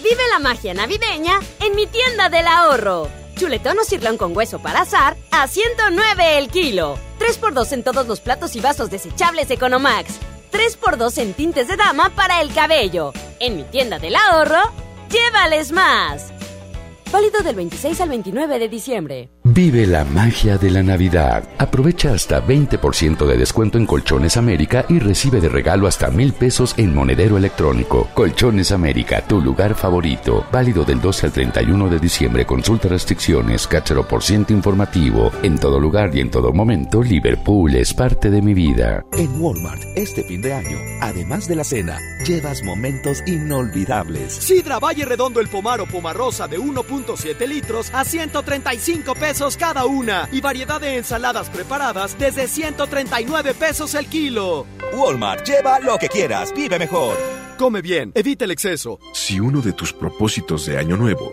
Vive la magia navideña en mi tienda del ahorro. Chuletón o cirlón con hueso para azar a 109 el kilo. 3x2 en todos los platos y vasos desechables Economax. 3x2 en tintes de dama para el cabello. En mi tienda del ahorro, llévales más. Válido del 26 al 29 de diciembre. Vive la magia de la Navidad. Aprovecha hasta 20% de descuento en Colchones América y recibe de regalo hasta mil pesos en monedero electrónico. Colchones América, tu lugar favorito. Válido del 12 al 31 de diciembre. Consulta restricciones, cáchero por ciento informativo. En todo lugar y en todo momento, Liverpool es parte de mi vida. En Walmart, este fin de año, además de la cena, llevas momentos inolvidables. Sidra Valle Redondo el Pomar o Pomarosa de 1.7 litros a 135 pesos cada una y variedad de ensaladas preparadas desde 139 pesos el kilo. Walmart, lleva lo que quieras, vive mejor. Come bien, evita el exceso. Si uno de tus propósitos de año nuevo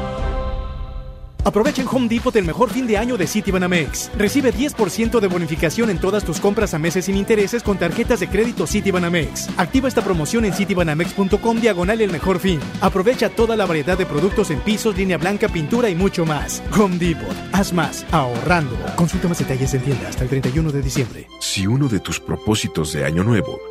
Aprovecha en Home Depot el mejor fin de año de Citibanamex. Recibe 10% de bonificación en todas tus compras a meses sin intereses con tarjetas de crédito Citibanamex. Activa esta promoción en citibanamex.com diagonal el mejor fin. Aprovecha toda la variedad de productos en pisos, línea blanca, pintura y mucho más. Home Depot. Haz más ahorrando. Consulta más detalles en tienda hasta el 31 de diciembre. Si uno de tus propósitos de año nuevo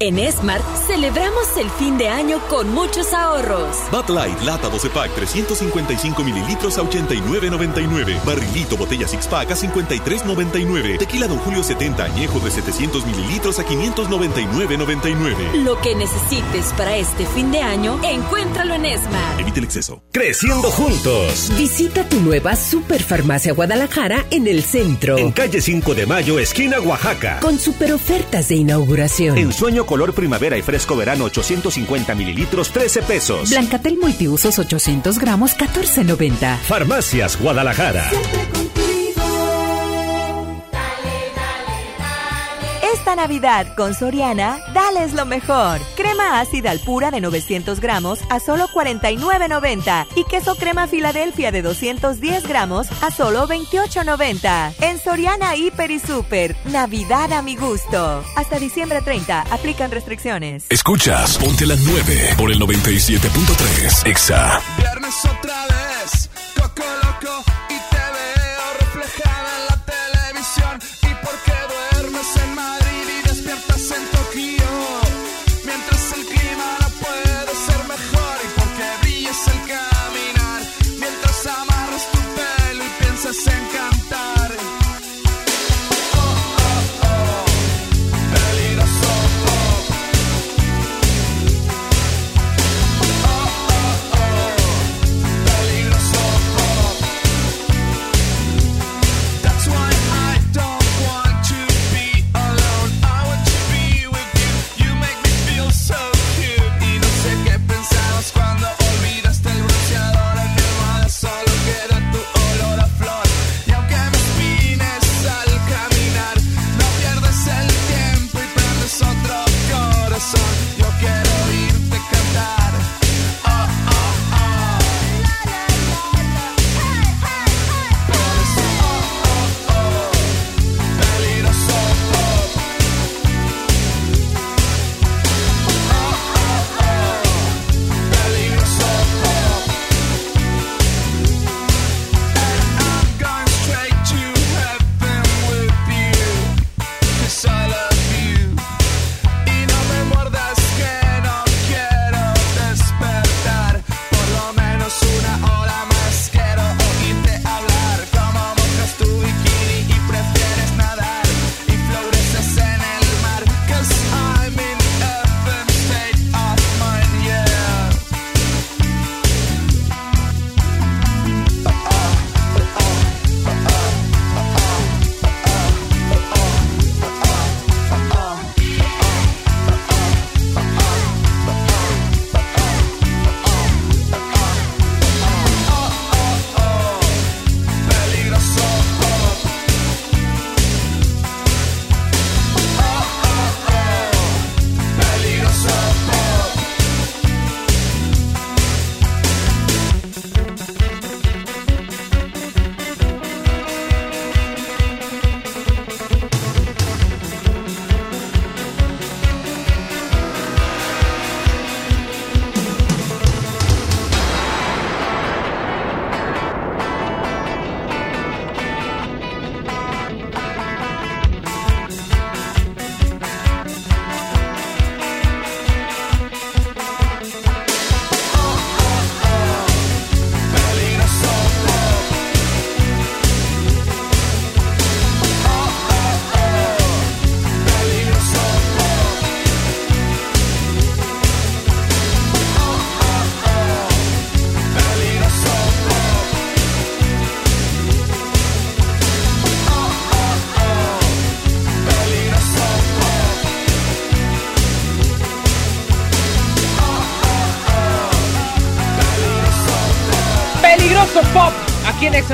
En Smart celebramos el fin de año con muchos ahorros. Bud Light, lata 12 pack, 355 mililitros a 89.99. Barrilito, botella six pack a 53.99. Tequila Don Julio 70 añejo de 700 mililitros a 599.99. Lo que necesites para este fin de año, encuéntralo en Smart. Evite el exceso. Creciendo juntos. Visita tu nueva Superfarmacia Guadalajara en el centro. En calle 5 de Mayo, esquina Oaxaca. Con super ofertas de inauguración. En sueño color primavera y fresco verano 850 mililitros 13 pesos. Blancatel multiusos 800 gramos 14.90. Farmacias Guadalajara. Esta Navidad con Soriana, dales lo mejor. Crema ácida al pura de 900 gramos a solo 49.90 y queso crema Filadelfia de 210 gramos a solo 28.90. En Soriana Hiper y Super, Navidad a mi gusto. Hasta diciembre 30, aplican restricciones. Escuchas Ponte la 9 por el 97.3 Exa. Viernes otra vez, coco loco y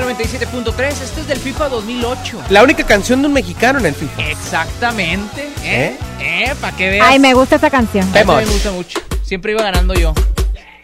97.3. Este es del FIFA 2008. La única canción de un mexicano en el FIFA. Exactamente. ¿Eh? ¿Eh? Para que veas. Ay, me gusta esta canción. A mí me gusta mucho. Siempre iba ganando yo.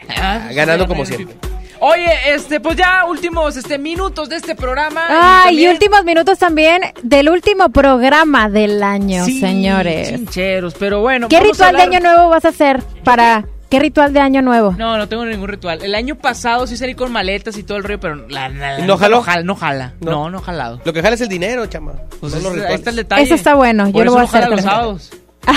Ah, Ganando como siempre. FIFA. Oye, este, pues ya últimos este, minutos de este programa. Ay, y también- últimos minutos también del último programa del año, Sí, señores. Chincheros, pero bueno. ¿Qué vamos a ritual de año nuevo vas a hacer para qué ritual de año nuevo? No, no tengo ningún ritual. El año pasado sí salí con maletas y todo el rollo, pero la, la- la- ¿Y no jaló? No jala. No, jala. No. no, no jalado. Lo que jala es el dinero, chama. Pues No es- los ahí rituales. está el detalle. Eso está bueno, yo lo voy a jala hacer los también. sábados.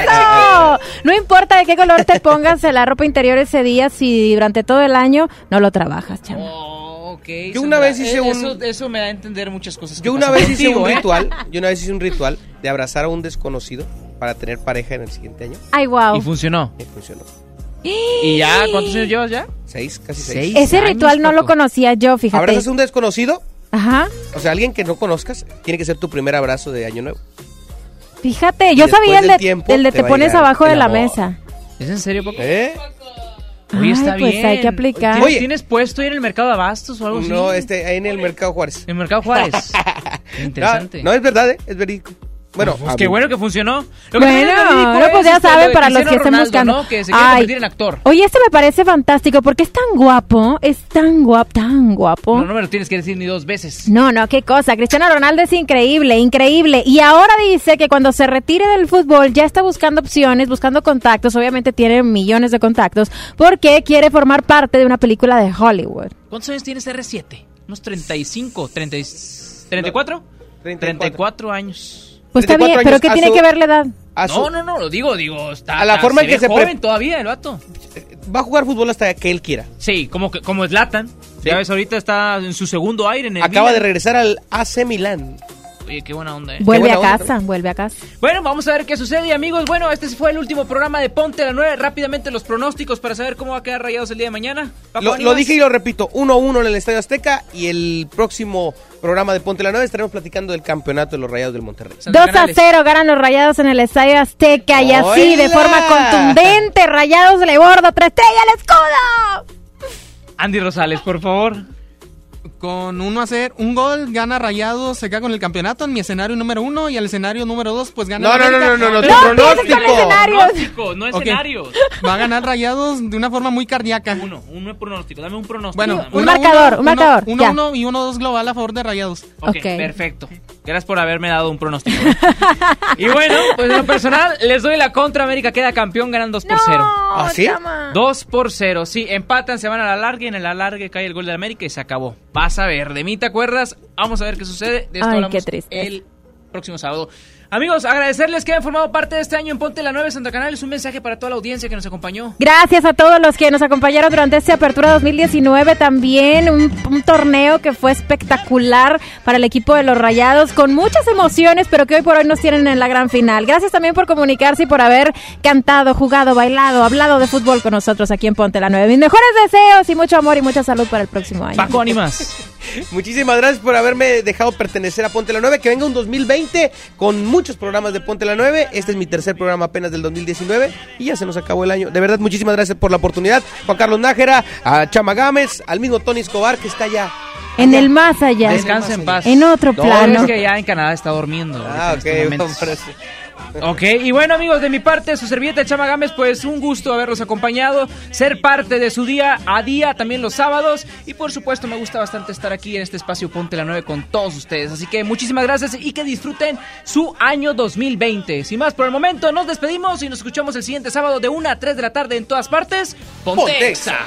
¡Eso! No importa de qué color te pongas la ropa interior ese día, si durante todo el año no lo trabajas, chama. Ok. Yo una vez hice eh, un- Eso, eso me da a entender muchas cosas. Yo una vez hice contigo, un ¿eh? ritual, yo una vez hice un ritual de abrazar a un desconocido para tener pareja en el siguiente año. Ay, wow. Y funcionó. Y funcionó. ¿Y ya? ¿Cuántos años llevas ya? Seis, casi seis. Seis. Ese años, ritual no lo conocía yo, fíjate. Abrazas a un desconocido, Ajá. o sea, alguien que no conozcas, tiene que ser tu primer abrazo de año nuevo. Fíjate, yo sabía el del de, tiempo el de te pones abajo de el la amor. mesa. ¿Es en serio, Paco? ¿Eh? Oye, Ay, está pues bien. hay que aplicar. ¿Tienes, Oye. ¿Tienes puesto ahí en el mercado de abastos o algo así? No, este, ahí en el Mercado Juárez. En Mercado Juárez. Interesante. No, no, es verdad, ¿eh? es verídico. Bueno, Pues qué bueno que funcionó. Lo que Bueno, no, es, pues ya este, saben para los que estén buscando. ¿no? Que se quiere convertir en actor. Oye, este me parece fantástico porque es tan guapo, es tan guapo, tan guapo. No, no me lo tienes que decir ni dos veces. No, no, qué cosa. Cristiano Ronaldo es increíble, increíble. Y ahora dice que cuando se retire del fútbol ya está buscando opciones, buscando contactos. Obviamente tiene millones de contactos porque quiere formar parte de una película de Hollywood. ¿Cuántos años tienes R7? Unos 35, 30, y- 34? 34 años. Pues está 34 bien, pero ¿qué tiene su- que ver la edad? a su- No, no, no, lo digo, digo, está, A la forma en que se pre- joven todavía el vato. Va a jugar fútbol hasta que él quiera. Sí, como que como Zlatan. Ya ves, ahorita está en su segundo aire en el Acaba de regresar al AC Milán. Oye, qué buena onda, ¿eh? Vuelve a onda, casa, vuelve a casa. Bueno, vamos a ver qué sucede, y amigos. Bueno, este fue el último programa de Ponte a la 9. Rápidamente los pronósticos para saber cómo va a quedar rayados el día de mañana. Paco, Lo, dije y lo repito, 1-1 en el Estadio Azteca y el próximo programa de Ponte la 9 estaremos platicando del campeonato de los Rayados del Monterrey. 2 a 0 ganan los Rayados en el Estadio Azteca y así de forma contundente Rayados le borda otra estrella al escudo. Andy Rosales, por favor. Con uno a hacer un gol, gana Rayados, se queda con el campeonato en mi escenario número uno y el escenario número dos, pues gana No, no, no, no, no, no, tu pronóstico. Pronóstico, no escenarios. Va a ganar Rayados de una forma muy cardíaca. Uno, un pronóstico, dame un pronóstico. Bueno. Un uno, marcador, uno, un marcador, Uno, ya. uno y uno dos global a favor de Rayados. Ok, Ok. perfecto. Gracias por haberme dado un pronóstico. y bueno, pues en lo personal, les doy la contra. América queda campeón, ganan 2 por 0. ¿Ah, sí? 2 por 0, sí, empatan, se van a la larga y en el alargue cae el gol de América y se acabó. Vas a ver, de mí te acuerdas, vamos a ver qué sucede. De esto Ay, hablamos qué el próximo sábado. Amigos, agradecerles que hayan formado parte de este año en Ponte la 9 Santa Canales. Un mensaje para toda la audiencia que nos acompañó. Gracias a todos los que nos acompañaron durante esta apertura 2019 también, un, un torneo que fue espectacular para el equipo de los Rayados, con muchas emociones, pero que hoy por hoy nos tienen en la gran final. Gracias también por comunicarse y por haber cantado, jugado, bailado, hablado de fútbol con nosotros aquí en Ponte la 9. Mis mejores deseos y mucho amor y mucha salud para el próximo año. Paco, animas. Muchísimas gracias por haberme dejado pertenecer a Ponte la 9. Que venga un 2020 con muchos programas de Ponte la 9. Este es mi tercer programa apenas del 2019 y ya se nos acabó el año. De verdad, muchísimas gracias por la oportunidad. Juan Carlos Nájera, a Chama Gámez, al mismo Tony Escobar que está allá. En el más allá. Descansa en paz. En otro No, plano. es que ya en Canadá está durmiendo. Ah, ok. Ok, y bueno amigos, de mi parte, su servilleta Chama Gámez, pues un gusto haberlos acompañado, ser parte de su día a día, también los sábados, y por supuesto me gusta bastante estar aquí en este espacio Ponte la 9 con todos ustedes, así que muchísimas gracias y que disfruten su año 2020. Sin más por el momento, nos despedimos y nos escuchamos el siguiente sábado de 1 a 3 de la tarde en todas partes. Ponte, Ponte Exa.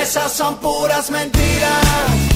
Esas son puras mentiras.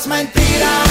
son puras mentiras.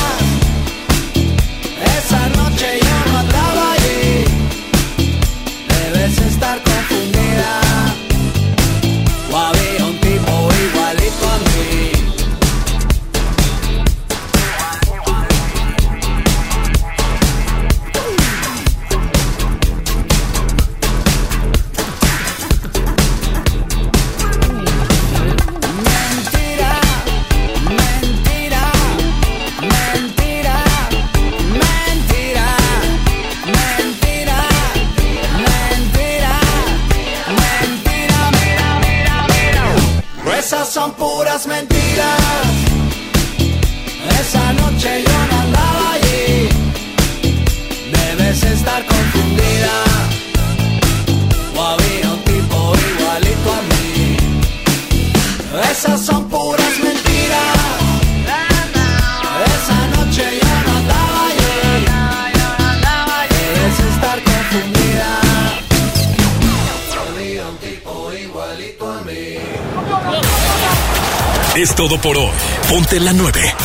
La 9.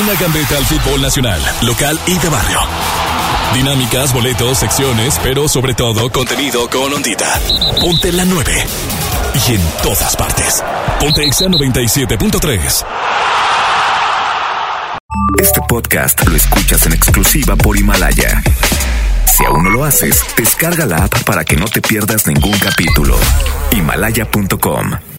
Una gambeta al fútbol nacional, local y de barrio. Dinámicas, boletos, secciones, pero sobre todo contenido con ondita. Ponte la 9. Y en todas partes. Ponte Exa 97.3. Este podcast lo escuchas en exclusiva por Himalaya. Si aún no lo haces, descarga la app para que no te pierdas ningún capítulo. Himalaya.com